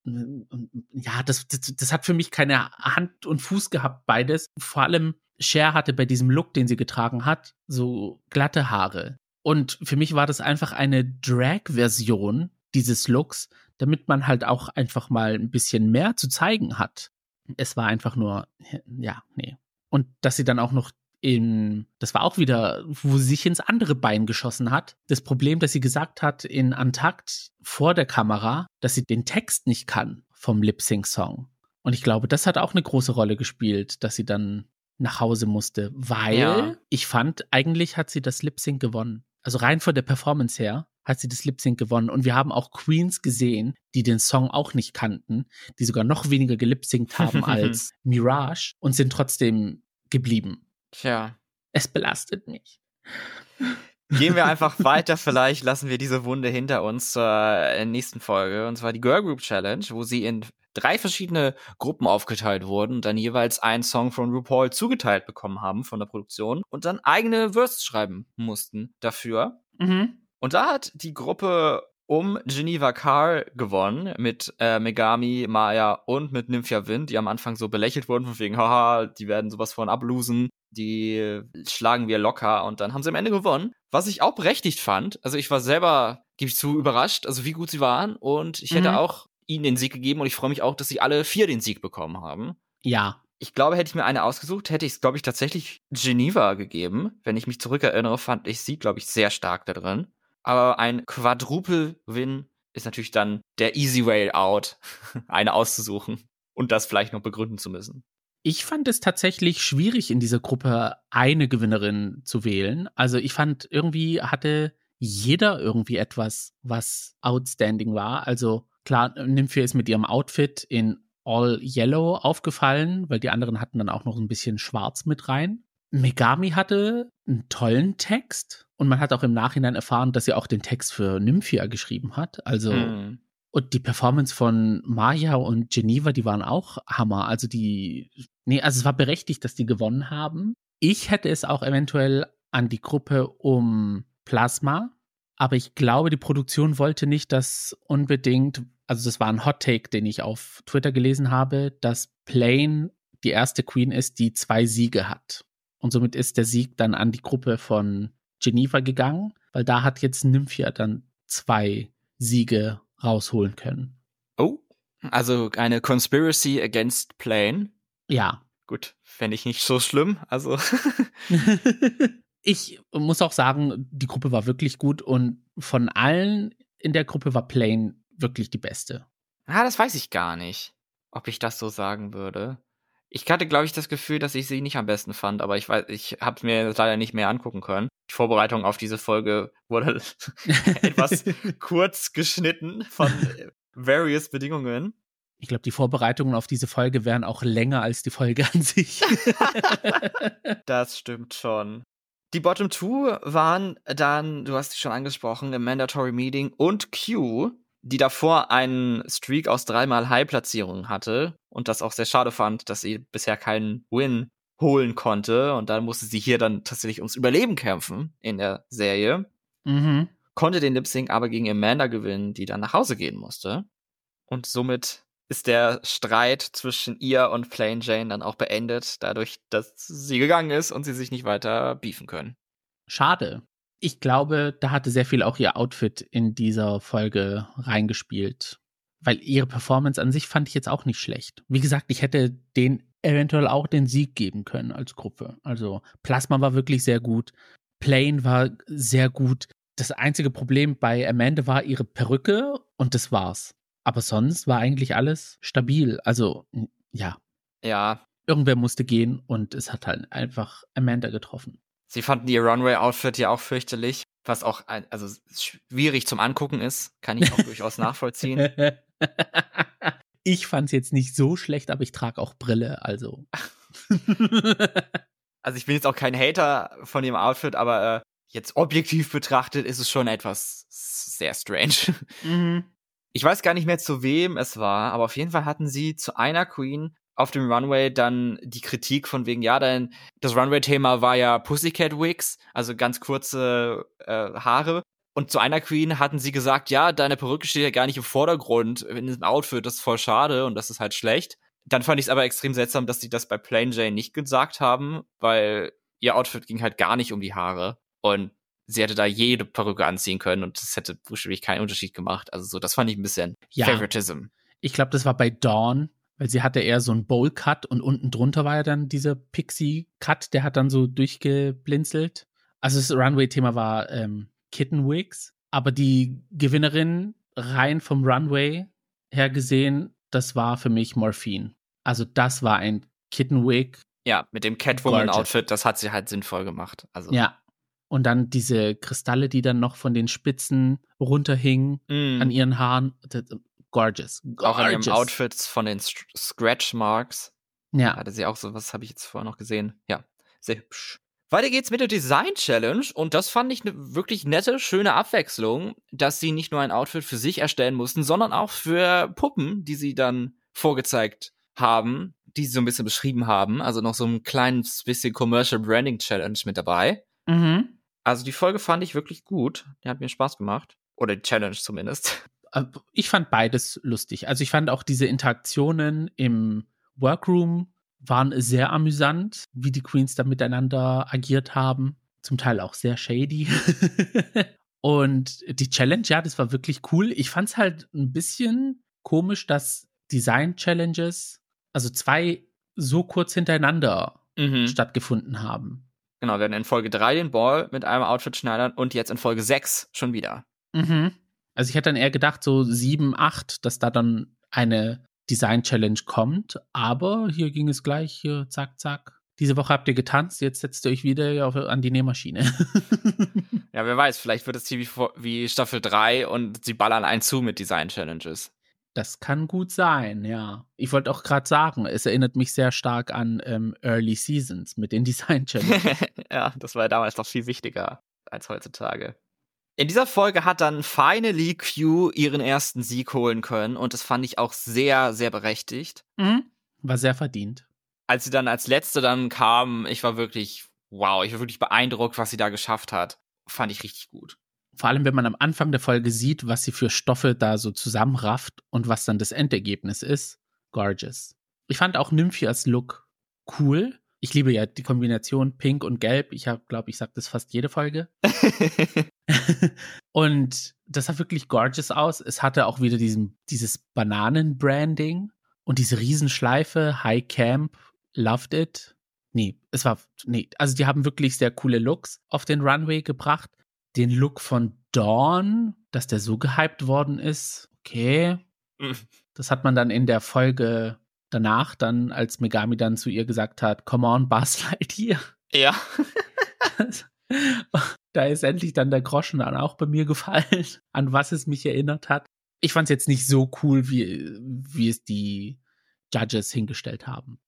ja, das, das, das hat für mich keine Hand und Fuß gehabt, beides. Vor allem Cher hatte bei diesem Look, den sie getragen hat, so glatte Haare. Und für mich war das einfach eine Drag-Version dieses Looks, damit man halt auch einfach mal ein bisschen mehr zu zeigen hat. Es war einfach nur, ja, nee. Und dass sie dann auch noch in, das war auch wieder, wo sie sich ins andere Bein geschossen hat. Das Problem, dass sie gesagt hat in Antakt vor der Kamera, dass sie den Text nicht kann vom Lip-Sync-Song. Und ich glaube, das hat auch eine große Rolle gespielt, dass sie dann nach Hause musste, weil Ja. ich fand, eigentlich hat sie das Lip-Sync gewonnen. Also rein von der Performance her hat sie das Lip-Sync gewonnen. Und wir haben auch Queens gesehen, die den Song auch nicht kannten, die sogar noch weniger gelip-synct haben als Mirage und sind trotzdem geblieben. Tja. Es belastet mich. Gehen wir einfach weiter, vielleicht lassen wir diese Wunde hinter uns zur äh, nächsten Folge. Und zwar die Girl Group Challenge, wo sie in drei verschiedene Gruppen aufgeteilt wurden und dann jeweils einen Song von RuPaul zugeteilt bekommen haben von der Produktion und dann eigene Verses schreiben mussten dafür. Mhm. Und da hat die Gruppe um Geneva Carr gewonnen mit äh, Megami, Maya und mit Nymphia Wind, die am Anfang so belächelt wurden, von wegen, haha, die werden sowas von ablosen. Die schlagen wir locker und dann haben sie am Ende gewonnen. Was ich auch berechtigt fand. Also ich war selber, gebe ich zu, überrascht, also wie gut sie waren. Und ich hätte mhm. auch ihnen den Sieg gegeben und ich freue mich auch, dass sie alle vier den Sieg bekommen haben. Ja. Ich glaube, hätte ich mir eine ausgesucht, hätte ich es, glaube ich, tatsächlich Geneva gegeben. Wenn ich mich zurückerinnere, fand ich sie, glaube ich, sehr stark da drin. Aber ein Quadruple-Win ist natürlich dann der easy way out, eine auszusuchen und das vielleicht noch begründen zu müssen. Ich fand es tatsächlich schwierig, in dieser Gruppe eine Gewinnerin zu wählen. Also ich fand, irgendwie hatte jeder irgendwie etwas, was outstanding war. Also klar, Nymphia ist mit ihrem Outfit in All Yellow aufgefallen, weil die anderen hatten dann auch noch ein bisschen Schwarz mit rein. Megami hatte einen tollen Text und man hat auch im Nachhinein erfahren, dass sie auch den Text für Nymphia geschrieben hat. Also mhm. Und die Performance von Maya und Geneva, die waren auch Hammer. Also die, nee, also es war berechtigt, dass die gewonnen haben. Ich hätte es auch eventuell an die Gruppe um Plasma, aber ich glaube, die Produktion wollte nicht, dass unbedingt, also das war ein Hot Take, den ich auf Twitter gelesen habe, dass Plane die erste Queen ist, die zwei Siege hat. Und somit ist der Sieg dann an die Gruppe von Geneva gegangen, weil da hat jetzt Nymphia dann zwei Siege rausholen können. Oh, also eine Conspiracy against Plane. Ja. Gut, fände ich nicht so schlimm. Also. ich muss auch sagen, die Gruppe war wirklich gut und von allen in der Gruppe war Plane wirklich die beste. Ah, das weiß ich gar nicht, ob ich das so sagen würde. Ich hatte, glaube ich, das Gefühl, dass ich sie nicht am besten fand, aber ich weiß, ich habe mir leider nicht mehr angucken können. Die Vorbereitung auf diese Folge wurde etwas kurz geschnitten von various Bedingungen. Ich glaube, die Vorbereitungen auf diese Folge wären auch länger als die Folge an sich. das stimmt schon. Die Bottom Two waren dann, du hast sie schon angesprochen, im Mandatory Meeting und Q, die davor einen Streak aus dreimal High-Platzierungen hatte und das auch sehr schade fand, dass sie bisher keinen Win holen konnte. Und dann musste sie hier dann tatsächlich ums Überleben kämpfen in der Serie. Mhm. Konnte den Lip Sync aber gegen Amanda gewinnen, die dann nach Hause gehen musste. Und somit ist der Streit zwischen ihr und Plain Jane dann auch beendet, dadurch, dass sie gegangen ist und sie sich nicht weiter beefen können. Schade ich glaube, da hatte sehr viel auch ihr Outfit in dieser Folge reingespielt. Weil ihre Performance an sich fand ich jetzt auch nicht schlecht. Wie gesagt, ich hätte den eventuell auch den Sieg geben können als Gruppe. Also Plasma war wirklich sehr gut. Plane war sehr gut. Das einzige Problem bei Amanda war ihre Perücke und das war's. Aber sonst war eigentlich alles stabil. Also, ja. Ja. Irgendwer musste gehen und es hat halt einfach Amanda getroffen. Sie fanden ihr Runway-Outfit ja auch fürchterlich, was auch ein, also schwierig zum Angucken ist. Kann ich auch durchaus nachvollziehen. Ich fand es jetzt nicht so schlecht, aber ich trage auch Brille, also. also ich bin jetzt auch kein Hater von dem Outfit, aber äh, jetzt objektiv betrachtet ist es schon etwas sehr strange. Mhm. Ich weiß gar nicht mehr zu wem es war, aber auf jeden Fall hatten sie zu einer Queen auf dem Runway dann die Kritik von wegen, ja, denn das Runway-Thema war ja Pussycat Wigs, also ganz kurze äh, Haare. Und zu einer Queen hatten sie gesagt, ja, deine Perücke steht ja gar nicht im Vordergrund in diesem Outfit, das ist voll schade und das ist halt schlecht. Dann fand ich es aber extrem seltsam, dass sie das bei Plain Jane nicht gesagt haben, weil ihr Outfit ging halt gar nicht um die Haare. Und sie hätte da jede Perücke anziehen können und das hätte buchstäblich keinen Unterschied gemacht. Also so, das fand ich ein bisschen ja. Favoritism. Ich glaube, das war bei Dawn, weil sie hatte eher so einen Bowl-Cut und unten drunter war ja dann dieser Pixie-Cut, der hat dann so durchgeblinzelt. Also das Runway-Thema war ähm, Kitten Wigs, aber die Gewinnerin rein vom Runway her gesehen, das war für mich Morphine. Also das war ein Kitten Wig. Ja, mit dem Catwoman-Outfit, das hat sie halt sinnvoll gemacht. Also. Ja. Und dann diese Kristalle, die dann noch von den Spitzen runterhingen mm. an ihren Haaren gorgeous. gorgeous. Auch an ihrem Outfits von den Scratch Marks. Ja. Hatte sie auch so, was habe ich jetzt vorher noch gesehen? Ja, sehr hübsch. Weiter geht's mit der Design Challenge und das fand ich eine wirklich nette, schöne Abwechslung, dass sie nicht nur ein Outfit für sich erstellen mussten, sondern auch für Puppen, die sie dann vorgezeigt haben, die sie so ein bisschen beschrieben haben. Also noch so ein kleines bisschen Commercial Branding Challenge mit dabei. Mhm. Also die Folge fand ich wirklich gut. Die hat mir Spaß gemacht. Oder die Challenge zumindest. Äh, ich fand beides lustig. Also ich fand auch diese Interaktionen im Workroom waren sehr amüsant, wie die Queens da miteinander agiert haben. Zum Teil auch sehr shady. Und die Challenge, ja, das war wirklich cool. Ich fand es halt ein bisschen komisch, dass Design-Challenges, also zwei so kurz hintereinander mhm. stattgefunden haben. Genau, wir hatten in Folge 3 den Ball mit einem Outfit schneidern und jetzt in Folge 6 schon wieder. Mhm. Also ich hätte dann eher gedacht, so 7, 8, dass da dann eine Design-Challenge kommt, aber hier ging es gleich, hier, zack, zack. Diese Woche habt ihr getanzt, jetzt setzt ihr euch wieder auf, an die Nähmaschine. ja, wer weiß, vielleicht wird es hier wie, wie Staffel 3 und sie ballern einen zu mit Design-Challenges. Das kann gut sein, ja. Ich wollte auch gerade sagen, es erinnert mich sehr stark an ähm, Early Seasons mit den Design Challenges. ja, das war ja damals noch viel wichtiger als heutzutage. In dieser Folge hat dann finally Q ihren ersten Sieg holen können und das fand ich auch sehr, sehr berechtigt. Mhm. War sehr verdient. Als sie dann als letzte dann kam, ich war wirklich, wow, ich war wirklich beeindruckt, was sie da geschafft hat. Fand ich richtig gut. Vor allem, wenn man am Anfang der Folge sieht, was sie für Stoffe da so zusammenrafft und was dann das Endergebnis ist. Gorgeous. Ich fand auch Nymphias Look cool. Ich liebe ja die Kombination Pink und Gelb. Ich glaube, ich sage das fast jede Folge. und das sah wirklich gorgeous aus. Es hatte auch wieder diesen, dieses Bananen-Branding und diese Riesenschleife, High Camp, loved it. Nee, es war, nee, also die haben wirklich sehr coole Looks auf den Runway gebracht den Look von Dawn, dass der so gehypt worden ist. Okay. Das hat man dann in der Folge danach dann, als Megami dann zu ihr gesagt hat, come on, Buzz Lightyear. Ja. da ist endlich dann der Groschen dann auch bei mir gefallen, an was es mich erinnert hat. Ich fand es jetzt nicht so cool, wie, wie es die Judges hingestellt haben.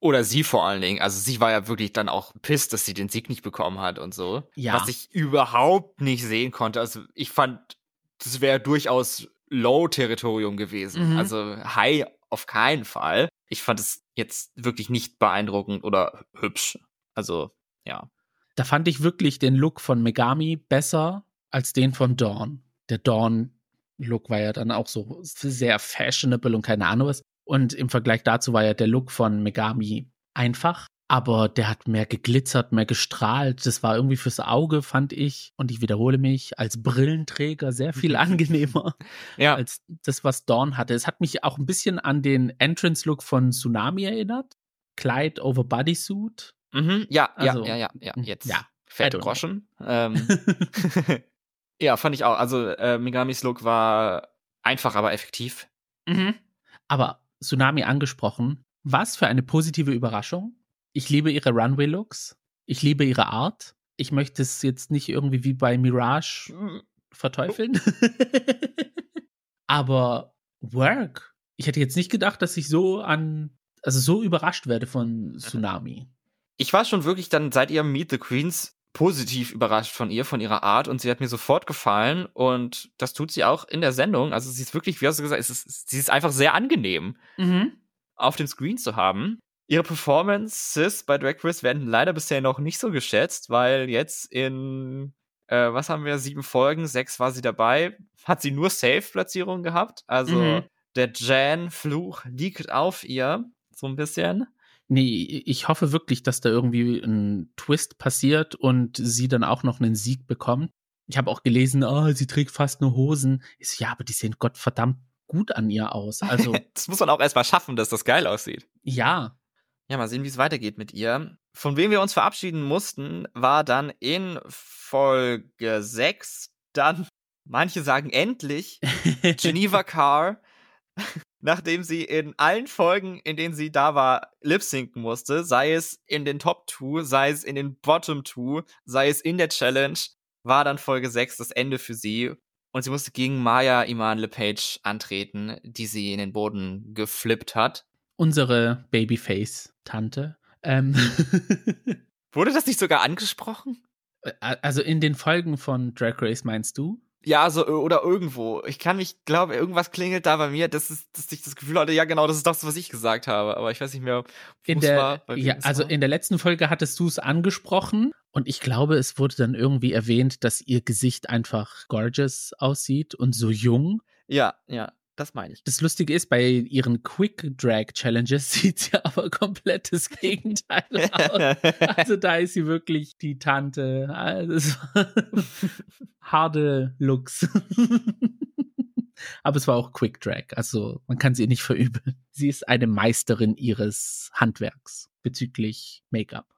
Oder sie vor allen Dingen. Also sie war ja wirklich dann auch pisst, dass sie den Sieg nicht bekommen hat und so. Ja. Was ich überhaupt nicht sehen konnte. Also ich fand, das wäre durchaus Low-Territorium gewesen. Mhm. Also High auf keinen Fall. Ich fand es jetzt wirklich nicht beeindruckend oder hübsch. Also, ja. Da fand ich wirklich den Look von Megami besser als den von Dawn. Der Dawn-Look war ja dann auch so sehr fashionable und keine Ahnung was. Und im Vergleich dazu war ja der Look von Megami einfach, aber der hat mehr geglitzert, mehr gestrahlt. Das war irgendwie fürs Auge, fand ich, und ich wiederhole mich, als Brillenträger sehr viel angenehmer ja. als das, was Dawn hatte. Es hat mich auch ein bisschen an den Entrance-Look von Tsunami erinnert. Kleid over Bodysuit. Mhm, ja, also, ja, ja, ja, ja, jetzt. Ja, Fette Groschen. Ähm, ja, fand ich auch. Also, äh, Megamis Look war einfach, aber effektiv. Mhm. Aber Tsunami angesprochen. Was für eine positive Überraschung. Ich liebe ihre Runway-Looks. Ich liebe ihre Art. Ich möchte es jetzt nicht irgendwie wie bei Mirage verteufeln. Aber Work. Ich hätte jetzt nicht gedacht, dass ich so an, also so überrascht werde von Tsunami. Ich war schon wirklich dann seit ihrem Meet the Queens positiv überrascht von ihr, von ihrer Art und sie hat mir sofort gefallen und das tut sie auch in der Sendung. Also sie ist wirklich, wie hast du gesagt, es ist, sie ist einfach sehr angenehm mhm. auf dem Screen zu haben. Ihre Performances bei Drag Race werden leider bisher noch nicht so geschätzt, weil jetzt in, äh, was haben wir, sieben Folgen, sechs war sie dabei, hat sie nur Safe-Platzierungen gehabt. Also mhm. der Jan-Fluch liegt auf ihr, so ein bisschen. Nee, ich hoffe wirklich, dass da irgendwie ein Twist passiert und sie dann auch noch einen Sieg bekommt. Ich habe auch gelesen, oh, sie trägt fast nur Hosen. Ich so, ja, aber die sehen Gottverdammt gut an ihr aus. Also. das muss man auch erstmal schaffen, dass das geil aussieht. Ja. Ja, mal sehen, wie es weitergeht mit ihr. Von wem wir uns verabschieden mussten, war dann in Folge 6 dann, manche sagen endlich, Geneva Carr nachdem sie in allen Folgen, in denen sie da war, lip-sinken musste, sei es in den Top 2, sei es in den Bottom 2, sei es in der Challenge, war dann Folge 6 das Ende für sie. Und sie musste gegen Maya Iman LePage antreten, die sie in den Boden geflippt hat. Unsere Babyface-Tante. Ähm. Wurde das nicht sogar angesprochen? Also in den Folgen von Drag Race meinst du? Ja, so oder irgendwo. Ich kann mich, glaube, irgendwas klingelt da bei mir, dass, es, dass ich das Gefühl hatte, ja genau, das ist das, was ich gesagt habe. Aber ich weiß nicht mehr, wo es war. Ja, also war. in der letzten Folge hattest du es angesprochen und ich glaube, es wurde dann irgendwie erwähnt, dass ihr Gesicht einfach gorgeous aussieht und so jung. Ja, ja. Das meine ich. Das Lustige ist, bei ihren Quick Drag Challenges sieht sie aber komplettes Gegenteil aus. Also da ist sie wirklich die Tante. Also harte Looks. aber es war auch Quick Drag. Also man kann sie nicht verübeln. Sie ist eine Meisterin ihres Handwerks bezüglich Make-up.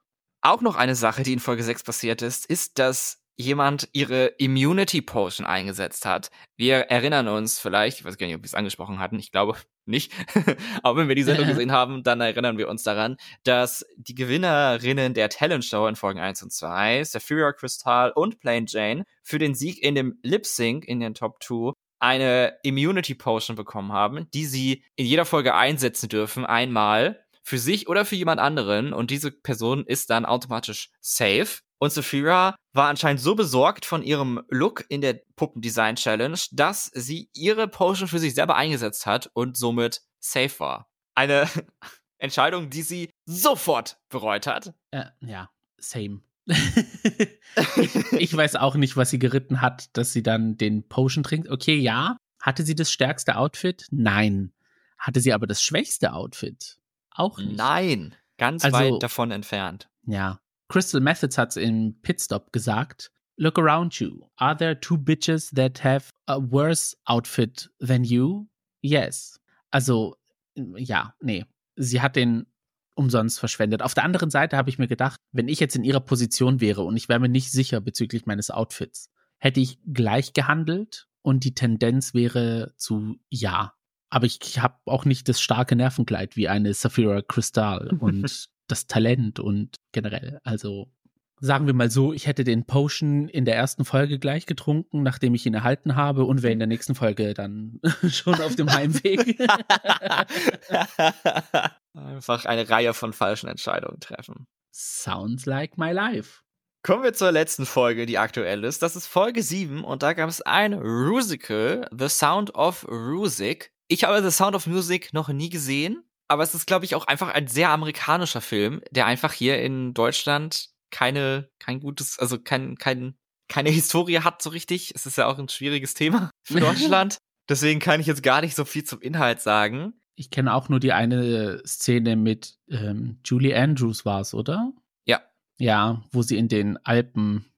Auch noch eine Sache, die in Folge 6 passiert ist, ist, dass jemand ihre Immunity Potion eingesetzt hat. Wir erinnern uns vielleicht, ich weiß gar nicht, ob wir es angesprochen hatten, ich glaube nicht, aber wenn wir die Sendung gesehen haben, dann erinnern wir uns daran, dass die Gewinnerinnen der Talent Show in Folgen 1 und 2, Sapphira Crystal und Plain Jane, für den Sieg in dem Lip Sync in den Top 2 eine Immunity Potion bekommen haben, die sie in jeder Folge einsetzen dürfen, einmal für sich oder für jemand anderen und diese Person ist dann automatisch safe. Und Saphira war anscheinend so besorgt von ihrem Look in der Puppendesign Challenge, dass sie ihre Potion für sich selber eingesetzt hat und somit safe war. Eine Entscheidung, die sie sofort bereut hat. Äh, ja, same. ich, ich weiß auch nicht, was sie geritten hat, dass sie dann den Potion trinkt. Okay, ja. Hatte sie das stärkste Outfit? Nein. Hatte sie aber das schwächste Outfit? Auch nicht. Nein, ganz also, weit davon entfernt. Ja. Crystal Methods hat's im Pitstop gesagt. Look around you. Are there two bitches that have a worse outfit than you? Yes. Also, ja, nee. Sie hat den umsonst verschwendet. Auf der anderen Seite habe ich mir gedacht, wenn ich jetzt in ihrer Position wäre und ich wäre mir nicht sicher bezüglich meines Outfits, hätte ich gleich gehandelt und die Tendenz wäre zu ja aber ich habe auch nicht das starke Nervenkleid wie eine Saphira Crystal und das Talent und generell. Also sagen wir mal so, ich hätte den Potion in der ersten Folge gleich getrunken, nachdem ich ihn erhalten habe und wäre in der nächsten Folge dann schon auf dem Heimweg. Einfach eine Reihe von falschen Entscheidungen treffen. Sounds like my life. Kommen wir zur letzten Folge, die aktuell ist. Das ist Folge 7 und da gab es ein Rusical, The Sound of Rusik. Ich habe The Sound of Music noch nie gesehen, aber es ist, glaube ich, auch einfach ein sehr amerikanischer Film, der einfach hier in Deutschland keine, kein gutes, also kein, kein, keine Historie hat so richtig. Es ist ja auch ein schwieriges Thema für Deutschland. Deswegen kann ich jetzt gar nicht so viel zum Inhalt sagen. Ich kenne auch nur die eine Szene mit ähm, Julie Andrews war es, oder? Ja. Ja, wo sie in den Alpen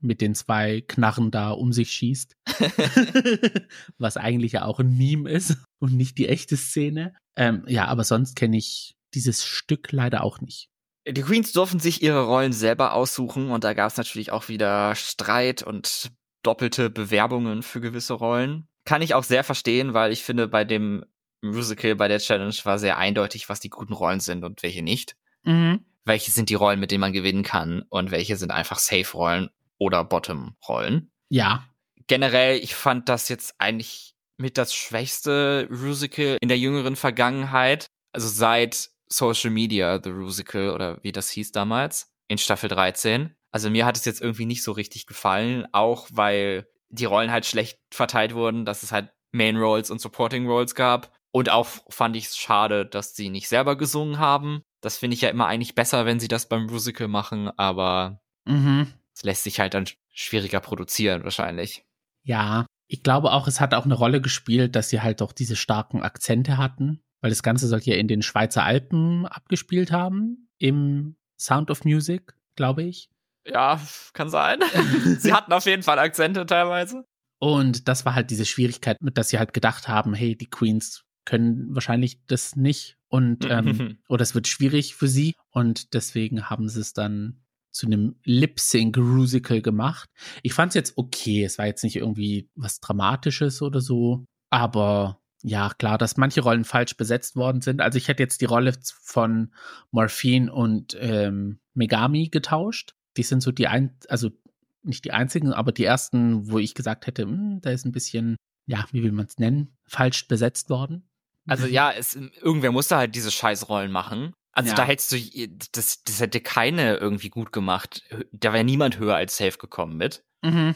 mit den zwei Knarren da um sich schießt. Was eigentlich ja auch ein Meme ist und nicht die echte Szene. Ähm, ja, aber sonst kenne ich dieses Stück leider auch nicht. Die Queens durften sich ihre Rollen selber aussuchen und da gab es natürlich auch wieder Streit und doppelte Bewerbungen für gewisse Rollen. Kann ich auch sehr verstehen, weil ich finde, bei dem Musical, bei der Challenge war sehr eindeutig, was die guten Rollen sind und welche nicht. Mhm. Welche sind die Rollen, mit denen man gewinnen kann und welche sind einfach Safe-Rollen oder Bottom-Rollen. Ja. Generell, ich fand das jetzt eigentlich mit das schwächste Musical in der jüngeren Vergangenheit. Also seit Social Media, The Musical oder wie das hieß damals, in Staffel 13. Also mir hat es jetzt irgendwie nicht so richtig gefallen, auch weil die Rollen halt schlecht verteilt wurden, dass es halt Main Roles und Supporting Roles gab. Und auch fand ich es schade, dass sie nicht selber gesungen haben. Das finde ich ja immer eigentlich besser, wenn sie das beim Musical machen, aber mhm. Es lässt sich halt dann schwieriger produzieren, wahrscheinlich. Ja, ich glaube auch, es hat auch eine Rolle gespielt, dass sie halt auch diese starken Akzente hatten, weil das Ganze soll ja in den Schweizer Alpen abgespielt haben, im Sound of Music, glaube ich. Ja, kann sein. sie hatten auf jeden Fall Akzente teilweise. Und das war halt diese Schwierigkeit, mit dass sie halt gedacht haben, hey, die Queens können wahrscheinlich das nicht und ähm, oder es wird schwierig für sie und deswegen haben sie es dann zu einem Lip-Sync-Rusical gemacht. Ich fand es jetzt okay. Es war jetzt nicht irgendwie was Dramatisches oder so. Aber ja, klar, dass manche Rollen falsch besetzt worden sind. Also ich hätte jetzt die Rolle von Morphine und ähm, Megami getauscht. Die sind so die ein, also nicht die einzigen, aber die ersten, wo ich gesagt hätte, hm, da ist ein bisschen, ja, wie will man es nennen, falsch besetzt worden. Also ja, es, irgendwer musste halt diese Scheißrollen machen. Also ja. da hättest du, das, das hätte keine irgendwie gut gemacht. Da wäre niemand höher als safe gekommen mit. Mhm.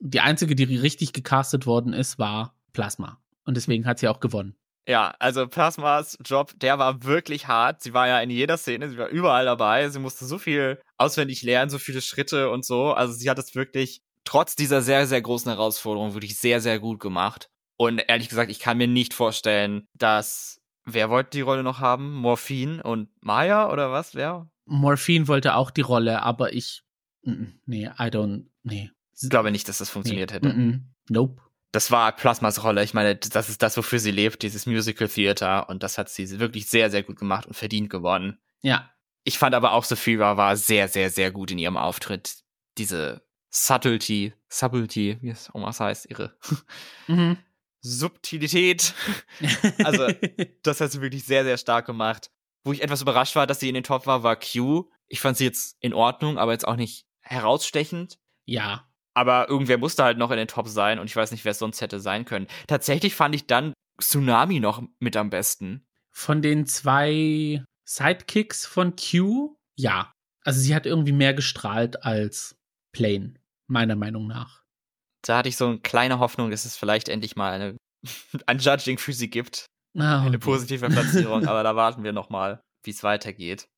Die einzige, die richtig gecastet worden ist, war Plasma. Und deswegen hat sie auch gewonnen. Ja, also Plasmas Job, der war wirklich hart. Sie war ja in jeder Szene, sie war überall dabei. Sie musste so viel auswendig lernen, so viele Schritte und so. Also sie hat es wirklich trotz dieser sehr, sehr großen Herausforderung wirklich sehr, sehr gut gemacht. Und ehrlich gesagt, ich kann mir nicht vorstellen, dass. Wer wollte die Rolle noch haben? Morphin und Maya oder was? Wer? Morphin wollte auch die Rolle, aber ich. Nee, I don't. Nee. Ich glaube nicht, dass das funktioniert nee. hätte. Mm -mm. Nope. Das war Plasmas Rolle. Ich meine, das ist das, wofür sie lebt, dieses Musical Theater. Und das hat sie wirklich sehr, sehr gut gemacht und verdient gewonnen. Ja. Ich fand aber auch, Sophia war sehr, sehr, sehr gut in ihrem Auftritt. Diese Subtlety, Subtlety, wie es auch was heißt, ihre Mhm. Subtilität. Also, das hat sie wirklich sehr, sehr stark gemacht. Wo ich etwas überrascht war, dass sie in den Top war, war Q. Ich fand sie jetzt in Ordnung, aber jetzt auch nicht herausstechend. Ja. Aber irgendwer musste halt noch in den Top sein und ich weiß nicht, wer es sonst hätte sein können. Tatsächlich fand ich dann Tsunami noch mit am besten. Von den zwei Sidekicks von Q, ja. Also sie hat irgendwie mehr gestrahlt als Plane, meiner Meinung nach. Da hatte ich so eine kleine Hoffnung, dass es vielleicht endlich mal eine, ein Judging für sie gibt. Oh, Eine positive Platzierung, aber da warten wir noch mal, wie es weitergeht.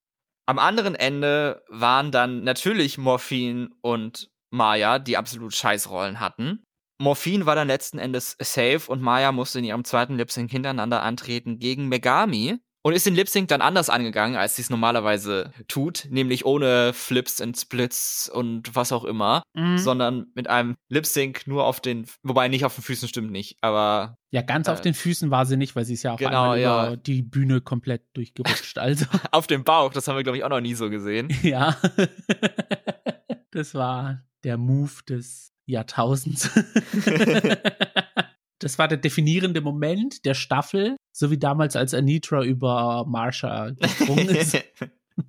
Am anderen Ende waren dann natürlich Morphin und Maya, die absolut Scheißrollen hatten. Morphin war dann letzten Endes safe und Maya musste in ihrem zweiten Lip-Sync hintereinander antreten gegen Megami und ist den Lip-Sync dann anders angegangen, als sie es normalerweise tut, nämlich ohne Flips und Splits und was auch immer, Mhm. sondern mit einem Lip-Sync nur auf den, wobei nicht auf den Füßen stimmt nicht, aber Ja, ganz auf Äh, den Füßen war sie nicht, weil sie ist ja auf genau, einmal ja. über die Bühne komplett durchgerutscht. Also, auf dem Bauch, das haben wir glaube ich auch noch nie so gesehen. ja. Das war der Move des Jahrtausends. Das war der definierende Moment der Staffel, so wie damals, als Anitra über Marsha gesprungen ist.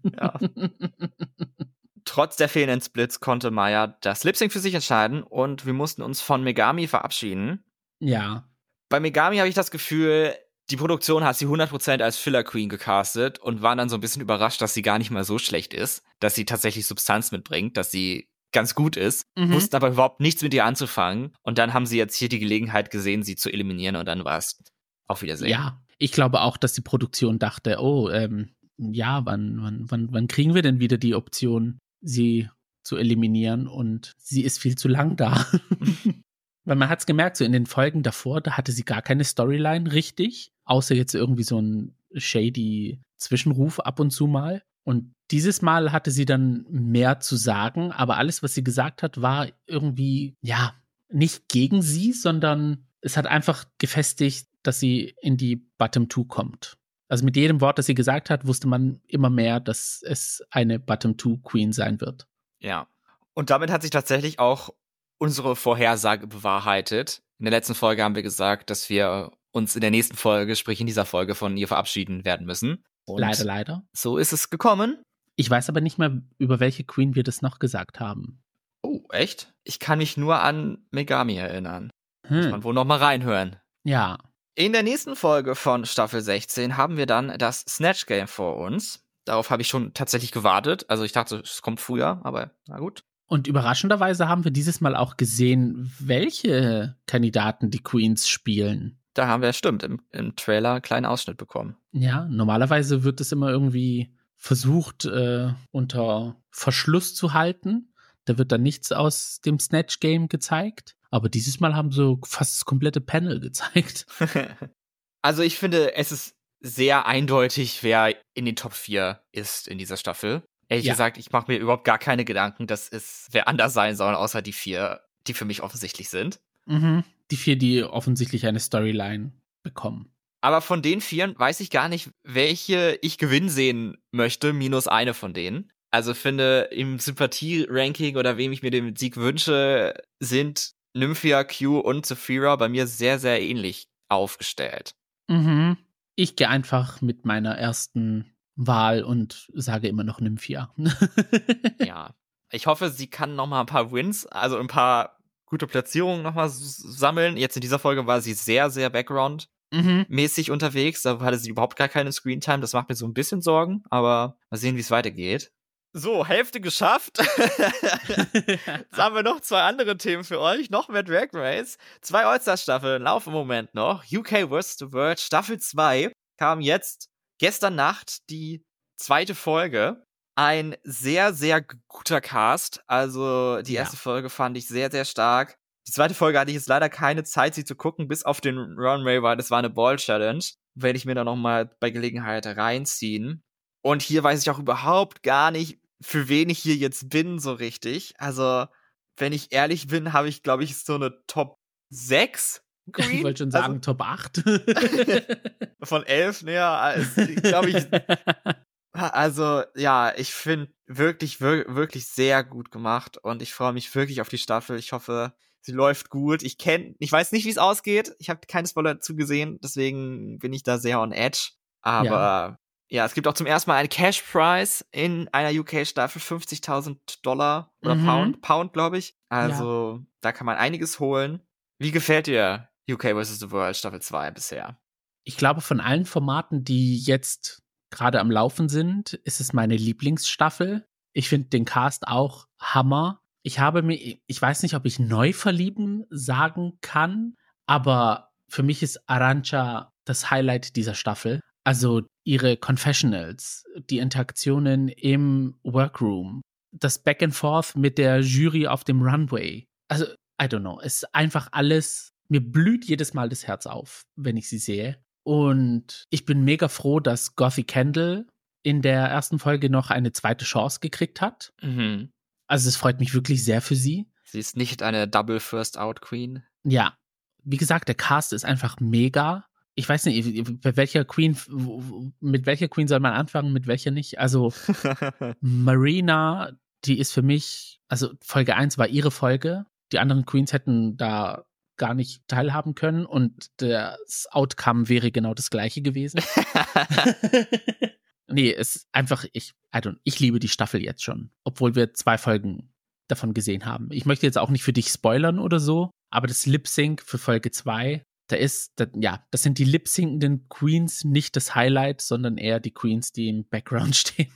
ja. Trotz der fehlenden Splits konnte Maya das Lip-Sync für sich entscheiden und wir mussten uns von Megami verabschieden. ja. Bei Megami habe ich das Gefühl, die Produktion hat sie 100% als Filler Queen gecastet und waren dann so ein bisschen überrascht, dass sie gar nicht mal so schlecht ist, dass sie tatsächlich Substanz mitbringt, dass sie ganz gut ist, Mhm. wussten aber überhaupt nichts mit ihr anzufangen und dann haben sie jetzt hier die Gelegenheit gesehen, sie zu eliminieren und dann war es auf Wiedersehen. Ja, ich glaube auch, dass die Produktion dachte, oh, ähm, ja, wann, wann, wann, wann kriegen wir denn wieder die Option, sie zu eliminieren? Und sie ist viel zu lang da. Weil man hat es gemerkt, so in den Folgen davor, da hatte sie gar keine Storyline richtig, außer jetzt irgendwie so ein shady Zwischenruf ab und zu mal. Und dieses Mal hatte sie dann mehr zu sagen, aber alles, was sie gesagt hat, war irgendwie, ja, nicht gegen sie, sondern es hat einfach gefestigt, dass sie in die Bottom Two kommt. Also mit jedem Wort, das sie gesagt hat, wusste man immer mehr, dass es eine Bottom Two Queen sein wird. Ja. Und damit hat sich tatsächlich auch unsere Vorhersage bewahrheitet. In der letzten Folge haben wir gesagt, dass wir uns in der nächsten Folge, sprich in dieser Folge, von ihr verabschieden werden müssen. Und leider, leider. So ist es gekommen. Ich weiß aber nicht mehr, über welche Queen wir das noch gesagt haben. Oh, echt? Ich kann mich nur an Megami erinnern. Muss Hm. man wohl noch mal reinhören. Ja. In der nächsten Folge von Staffel 16 haben wir dann das Snatch Game vor uns. Darauf habe ich schon tatsächlich gewartet. Also ich dachte, es kommt früher, aber na gut. Und überraschenderweise haben wir dieses Mal auch gesehen, welche Kandidaten die Queens spielen. Da haben wir, stimmt, im, im Trailer einen kleinen Ausschnitt bekommen. Ja, normalerweise wird es immer irgendwie versucht, äh, unter Verschluss zu halten. Da wird dann nichts aus dem Snatch Game gezeigt. Aber dieses Mal haben sie fast das komplette Panel gezeigt. also ich finde, es ist sehr eindeutig, wer in den Top 4 ist in dieser Staffel. Ehrlich Ja. gesagt, ich mache mir überhaupt gar keine Gedanken, dass es wer anders sein soll, außer die vier, die für mich offensichtlich sind. Mhm. Die vier, die offensichtlich eine Storyline bekommen. Aber von den vieren weiß ich gar nicht, welche ich gewinnen sehen möchte, minus eine von denen. Also finde, im Sympathie-Ranking oder wem ich mir den Sieg wünsche, sind Nymphia, Q und Saphira bei mir sehr, sehr ähnlich aufgestellt. Mhm. Ich gehe einfach mit meiner ersten Wahl und sage immer noch Nymphia. ja. Ich hoffe, sie kann noch mal ein paar Wins, also ein paar gute Platzierungen noch mal s- sammeln. Jetzt in dieser Folge war sie sehr, sehr Background-mäßig mhm. unterwegs. Da hatte sie überhaupt gar keine Screentime. Das macht mir so ein bisschen Sorgen, aber mal sehen, wie es weitergeht. So, Hälfte geschafft. Jetzt haben wir noch zwei andere Themen für euch. Noch mehr Drag Race. Zwei All-Star-Staffeln laufen im Moment noch. UK vs. The World Staffel 2 kam jetzt gestern Nacht die zweite Folge. Ein sehr, sehr guter Cast. Also die Ja. erste Folge fand ich sehr, sehr stark. Die zweite Folge hatte ich jetzt leider keine Zeit, sie zu gucken, bis auf den Runway, weil das war eine Ball Challenge. Werde ich mir dann nochmal bei Gelegenheit reinziehen. Und hier weiß ich auch überhaupt gar nicht, für wen ich hier jetzt bin, so richtig. Also, wenn ich ehrlich bin, habe ich, glaube ich, so eine Top 6 Queen. Ich wollte schon sagen, also, Top 8. von 11, naja, glaube ich. Also, ja, ich finde wirklich, wirklich sehr gut gemacht und ich freue mich wirklich auf die Staffel. Ich hoffe, sie läuft gut. Ich kenne, ich weiß nicht, wie es ausgeht. Ich habe keine Spoiler dazu gesehen, deswegen bin ich da sehr on edge. Aber ja. ja es gibt auch zum ersten Mal einen Cash Prize in einer UK-Staffel, 50.000 Dollar oder mhm. Pound, Pound, glaube ich. Also, ja. da kann man einiges holen. Wie gefällt dir UK vs. The World Staffel 2 bisher? Ich glaube, von allen Formaten, die jetzt gerade am Laufen sind, ist es meine Lieblingsstaffel. Ich finde den Cast auch Hammer. Ich habe mir, ich weiß nicht, ob ich neu verlieben sagen kann, aber für mich ist Arancha das Highlight dieser Staffel. Also ihre Confessionals, die Interaktionen im Workroom, das Back and Forth mit der Jury auf dem Runway. Also, I don't know, es ist einfach alles, mir blüht jedes Mal das Herz auf, wenn ich sie sehe. Und ich bin mega froh, dass Gothy Kendall in der ersten Folge noch eine zweite Chance gekriegt hat. Mhm. Also es freut mich wirklich sehr für sie. Sie ist nicht eine Double First Out Queen. Ja. Wie gesagt, der Cast ist einfach mega. Ich weiß nicht, bei welcher Queen, mit welcher Queen soll man anfangen, mit welcher nicht? Also Marina, die ist für mich, also Folge 1 war ihre Folge. Die anderen Queens hätten da gar nicht teilhaben können und das Outcome wäre genau das gleiche gewesen. nee, es ist einfach, ich, ich liebe die Staffel jetzt schon, obwohl wir zwei Folgen davon gesehen haben. Ich möchte jetzt auch nicht für dich spoilern oder so, aber das Lip Sync für Folge 2, da ist, da, ja, das sind die lip syncenden Queens nicht das Highlight, sondern eher die Queens, die im Background stehen.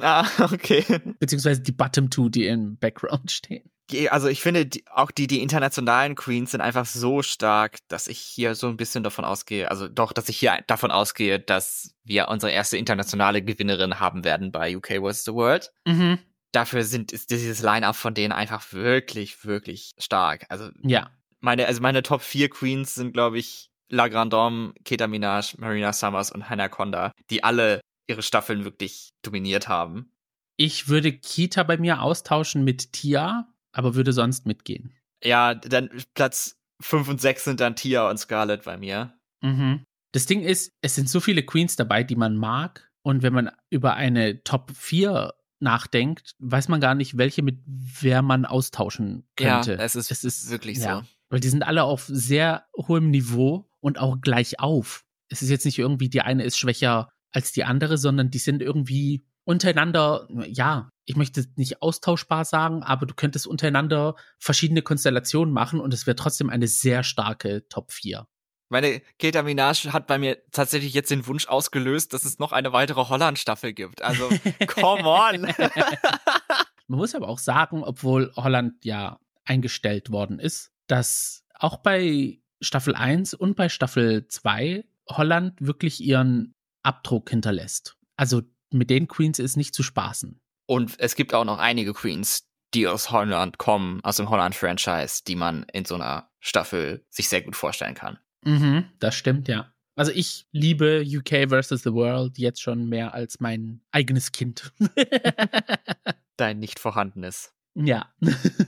Ah, okay. Beziehungsweise die Bottom Two, die im Background stehen. Also ich finde, die, auch die, die internationalen Queens sind einfach so stark, dass ich hier so ein bisschen davon ausgehe, also doch, dass ich hier davon ausgehe, dass wir unsere erste internationale Gewinnerin haben werden bei UK vs. the World. Mhm. Dafür sind, ist dieses Line-Up von denen einfach wirklich, wirklich stark. Also, ja. Meine, also meine Top 4 Queens sind, glaube ich, La Grandome, Keta Minaj, Marina Summers und Hannah Conda, die alle ihre Staffeln wirklich dominiert haben. Ich würde Kita bei mir austauschen mit Tia, aber würde sonst mitgehen. Ja, dann Platz 5 und 6 sind dann Tia und Scarlett bei mir. Mhm. Das Ding ist, es sind so viele Queens dabei, die man mag. Und wenn man über eine Top 4 nachdenkt, weiß man gar nicht, welche mit wer man austauschen könnte. Ja, es ist, es ist wirklich ja, so. Weil die sind alle auf sehr hohem Niveau und auch gleich auf. Es ist jetzt nicht irgendwie, die eine ist schwächer als die andere, sondern die sind irgendwie untereinander, ja, ich möchte nicht austauschbar sagen, aber du könntest untereinander verschiedene Konstellationen machen und es wäre trotzdem eine sehr starke Top 4. Meine Keta Minaj hat bei mir tatsächlich jetzt den Wunsch ausgelöst, dass es noch eine weitere Holland-Staffel gibt. Also, come on! Man muss aber auch sagen, obwohl Holland ja eingestellt worden ist, dass auch bei Staffel 1 und bei Staffel 2 Holland wirklich ihren Abdruck hinterlässt. Also mit den Queens ist nicht zu spaßen. Und es gibt auch noch einige Queens, die aus Holland kommen, aus dem Holland-Franchise, die man in so einer Staffel sich sehr gut vorstellen kann. Mhm, das stimmt, ja. Also ich liebe UK vs. The World jetzt schon mehr als mein eigenes Kind. Dein nicht vorhandenes. Ja.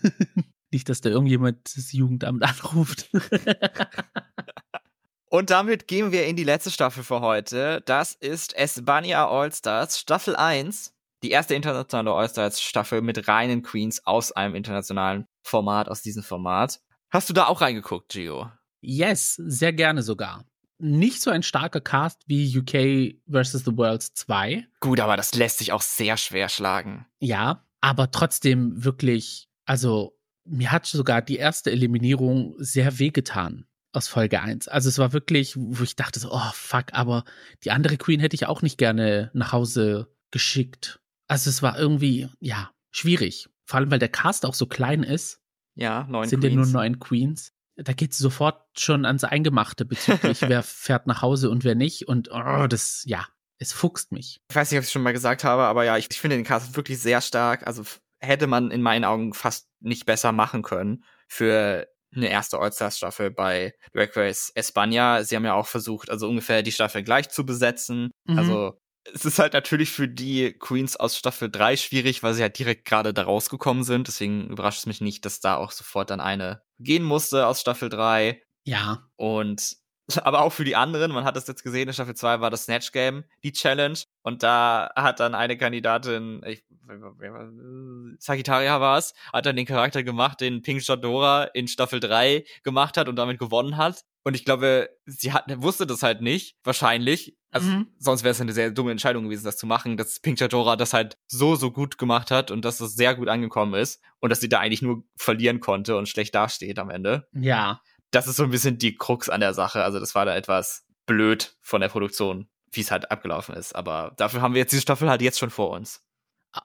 nicht, dass da irgendjemand das Jugendamt anruft. Und damit gehen wir in die letzte Staffel für heute. Das ist Espania All-Stars, Staffel 1. Die erste internationale All-Stars-Staffel mit reinen Queens aus einem internationalen Format, aus diesem Format. Hast du da auch reingeguckt, Gio? Yes, sehr gerne sogar. Nicht so ein starker Cast wie UK vs. The Worlds 2. Gut, aber das lässt sich auch sehr schwer schlagen. Ja, aber trotzdem wirklich, also mir hat sogar die erste Eliminierung sehr wehgetan aus Folge 1. Also es war wirklich, wo ich dachte so, oh fuck, aber die andere Queen hätte ich auch nicht gerne nach Hause geschickt. Also es war irgendwie, ja, schwierig. Vor allem, weil der Cast auch so klein ist. Ja, neun Sind Queens. ja nur neun Queens. Da geht es sofort schon ans Eingemachte bezüglich, wer fährt nach Hause und wer nicht. Und oh, das, ja, es fuchst mich. Ich weiß nicht, ob ich es schon mal gesagt habe, aber ja, ich, ich finde den Cast wirklich sehr stark. Also hätte man in meinen Augen fast nicht besser machen können für eine erste All-Stars-Staffel bei Drag Race España. Sie haben ja auch versucht, also ungefähr die Staffel gleich zu besetzen. Mhm. Also es ist halt natürlich für die Queens aus Staffel 3 schwierig, weil sie halt direkt gerade da rausgekommen sind. Deswegen überrascht es mich nicht, dass da auch sofort dann eine gehen musste aus Staffel 3. Ja. Und aber auch für die anderen, man hat das jetzt gesehen, in Staffel 2 war das Snatch Game, die Challenge. Und da hat dann eine Kandidatin, ich, Sagittaria war es, hat dann den Charakter gemacht, den Pink Shadora in Staffel 3 gemacht hat und damit gewonnen hat. Und ich glaube, sie hat, wusste das halt nicht, wahrscheinlich. Also, mhm. sonst wäre es eine sehr dumme Entscheidung gewesen, das zu machen, dass Pink Shadora das halt so, so gut gemacht hat und dass es sehr gut angekommen ist und dass sie da eigentlich nur verlieren konnte und schlecht dasteht am Ende. Ja das ist so ein bisschen die Krux an der Sache. Also das war da etwas blöd von der Produktion, wie es halt abgelaufen ist. Aber dafür haben wir jetzt diese Staffel halt jetzt schon vor uns.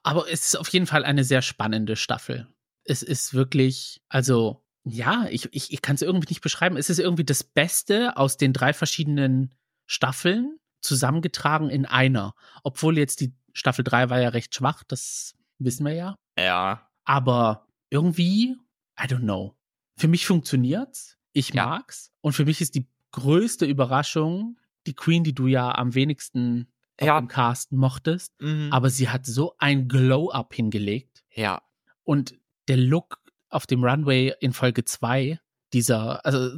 Aber es ist auf jeden Fall eine sehr spannende Staffel. Es ist wirklich, also ja, ich, ich, ich kann es irgendwie nicht beschreiben. Es ist irgendwie das Beste aus den drei verschiedenen Staffeln zusammengetragen in einer. Obwohl jetzt die Staffel 3 war ja recht schwach, das wissen wir ja. Ja. Aber irgendwie, I don't know. Für mich funktioniert's. Ich ja. mag's. Und für mich ist die größte Überraschung die Queen, die du ja am wenigsten ja. im Cast mochtest. Mhm. Aber sie hat so ein Glow-Up hingelegt. Ja. Und der Look auf dem Runway in Folge 2, dieser, also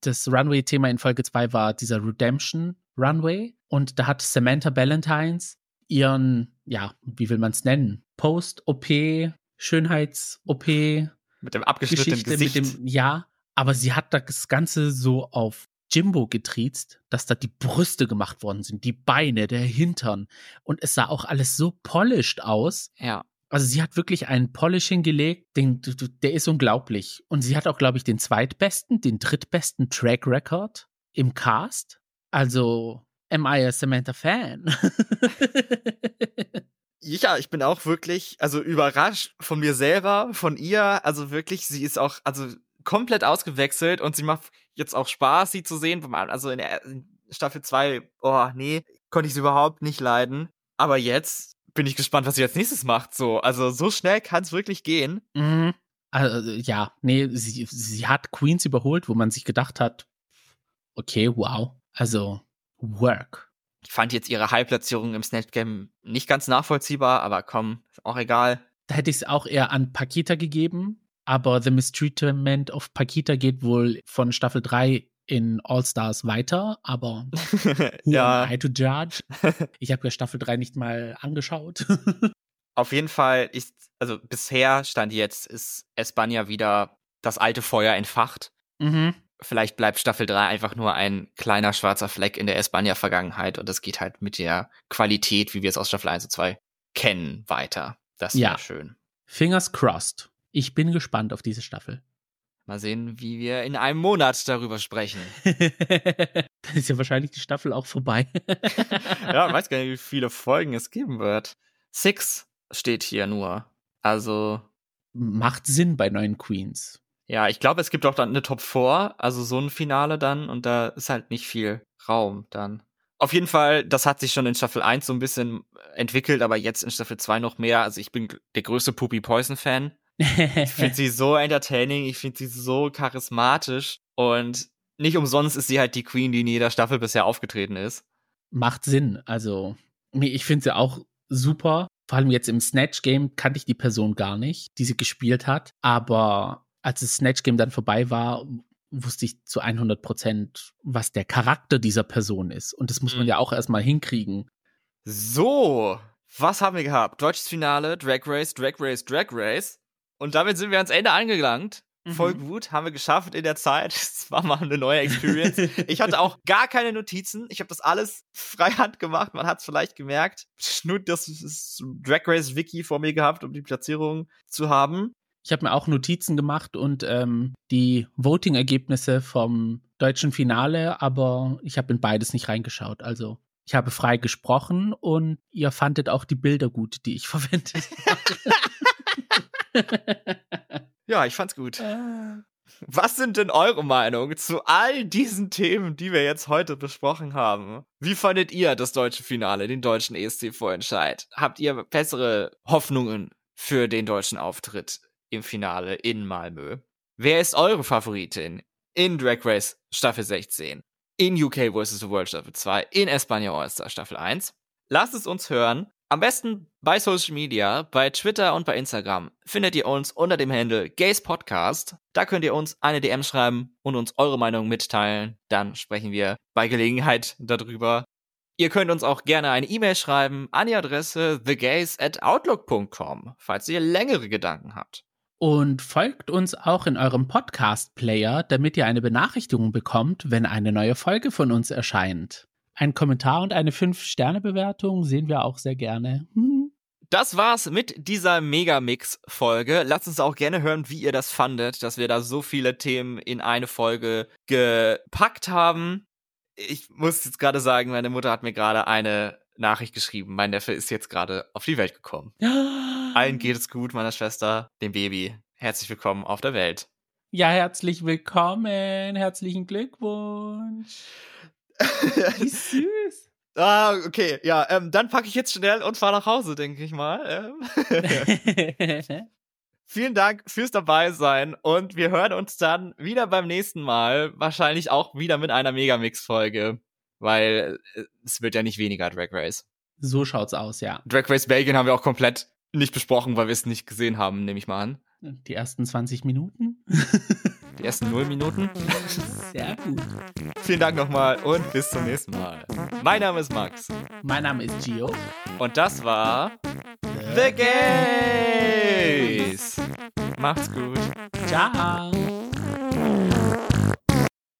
das Runway-Thema in Folge 2 war dieser Redemption Runway. Und da hat Samantha Ballantines ihren, ja, wie will man es nennen? Post-OP, Schönheits-OP. Mit dem abgeschnittenen Gesicht. Mit dem, ja, aber sie hat das Ganze so auf Jimbo getriezt, dass da die Brüste gemacht worden sind, die Beine, der Hintern. Und es sah auch alles so polished aus. Ja. Also sie hat wirklich einen Polish hingelegt, den, der ist unglaublich. Und sie hat auch, glaube ich, den zweitbesten, den drittbesten Track Record im Cast. Also, am I a Samantha Fan? ja, ich bin auch wirklich, also überrascht von mir selber, von ihr. Also wirklich, sie ist auch, also komplett ausgewechselt und sie macht jetzt auch Spaß, sie zu sehen. Also in, der, Staffel 2, oh nee, konnte ich sie überhaupt nicht leiden. Aber jetzt bin ich gespannt, was sie als nächstes macht. So, also so schnell kann es wirklich gehen. Mhm. Also, ja, nee, sie, sie hat Queens überholt, wo man sich gedacht hat, okay, wow. Also, work. Ich fand jetzt ihre High-Platzierung im Snatch Game nicht ganz nachvollziehbar, aber komm, ist auch egal. Da hätte ich es auch eher an Pakita gegeben, aber The Mistreatment of Pakita geht wohl von Staffel 3 in All Stars weiter, aber ja. I to judge? Ich habe ja Staffel 3 nicht mal angeschaut. Auf jeden Fall ist, also bisher stand jetzt, ist Espanja wieder das alte Feuer entfacht. Mhm. Vielleicht bleibt Staffel 3 einfach nur ein kleiner schwarzer Fleck in der Espanja-Vergangenheit und das geht halt mit der Qualität, wie wir es aus Staffel 1 und 2 kennen, weiter. Das wäre ja. schön. Fingers crossed. Ich bin gespannt auf diese Staffel. Mal sehen, wie wir in einem Monat darüber sprechen. Dann ist ja wahrscheinlich die Staffel auch vorbei. ja, weiß gar nicht, wie viele Folgen es geben wird. Six steht hier nur. Also. Macht Sinn bei neuen Queens. Ja, ich glaube, es gibt auch dann eine Top 4, also so ein Finale dann, und da ist halt nicht viel Raum dann. Auf jeden Fall, das hat sich schon in Staffel 1 so ein bisschen entwickelt, aber jetzt in Staffel 2 noch mehr. Also ich bin der größte Poopy Poison Fan ich finde sie so entertaining, ich finde sie so charismatisch und nicht umsonst ist sie halt die Queen, die in jeder Staffel bisher aufgetreten ist. Macht Sinn. Also, ich finde sie auch super. Vor allem jetzt im Snatch Game kannte ich die Person gar nicht, die sie gespielt hat. Aber als das Snatch Game dann vorbei war, wusste ich zu 100 Prozent, was der Charakter dieser Person ist. Und das muss man mhm. ja auch erstmal hinkriegen. So, was haben wir gehabt? Deutsches Finale, Drag Race, Drag Race, Drag Race. Und damit sind wir ans Ende angelangt. Mhm. Voll gut, haben wir geschafft in der Zeit. Es war mal eine neue Experience. ich hatte auch gar keine Notizen. Ich habe das alles freihand gemacht. Man hat es vielleicht gemerkt. Nur das, das Drag Race Wiki vor mir gehabt, um die Platzierung zu haben. Ich habe mir auch Notizen gemacht und ähm, die Voting-Ergebnisse vom deutschen Finale, aber ich habe in beides nicht reingeschaut. Also ich habe frei gesprochen und ihr fandet auch die Bilder gut, die ich verwendet habe. ja, ich fand's gut. Ah. Was sind denn eure Meinungen zu all diesen Themen, die wir jetzt heute besprochen haben? Wie fandet ihr das deutsche Finale, den deutschen ESC-Vorentscheid? Habt ihr bessere Hoffnungen für den deutschen Auftritt im Finale in Malmö? wer ist eure Favoritin in Drag Race Staffel 16, in UK vs. the World Staffel 2, in Espanja All-Star Staffel 1? Lasst es uns hören. Am besten bei Social Media, bei Twitter und bei Instagram findet ihr uns unter dem Handle Gays Podcast. Da könnt ihr uns eine DM schreiben und uns eure Meinung mitteilen. Dann sprechen wir bei Gelegenheit darüber. Ihr könnt uns auch gerne eine E-Mail schreiben an die Adresse thegays at outlook.com, falls ihr längere Gedanken habt. Und folgt uns auch in eurem Podcast-Player, damit ihr eine Benachrichtigung bekommt, wenn eine neue Folge von uns erscheint. Ein Kommentar und eine 5-Sterne-Bewertung sehen wir auch sehr gerne. Das war's mit dieser Megamix-Folge. Lasst uns auch gerne hören, wie ihr das fandet, dass wir da so viele Themen in eine Folge gepackt haben. Ich muss jetzt gerade sagen, meine Mutter hat mir gerade eine Nachricht geschrieben. Mein Neffe ist jetzt gerade auf die Welt gekommen. Allen geht es gut, meiner Schwester, dem Baby. Herzlich willkommen auf der Welt. Ja, herzlich willkommen. Herzlichen Glückwunsch. Wie süß. Ah, okay, ja, ähm, dann packe ich jetzt schnell und fahre nach Hause, denke ich mal. Ähm. Vielen Dank fürs Dabeisein und wir hören uns dann wieder beim nächsten Mal, wahrscheinlich auch wieder mit einer Megamix-Folge, weil äh, es wird ja nicht weniger Drag Race. So schaut's aus, ja. Drag Race Belgien haben wir auch komplett nicht besprochen, weil wir es nicht gesehen haben, nehme ich mal an. Die ersten 20 Minuten? Die ersten 0 Minuten? Sehr gut. Vielen Dank nochmal und bis zum nächsten Mal. Mein Name ist Max. Mein Name ist Gio. Und das war The Gays. Macht's gut. Ciao.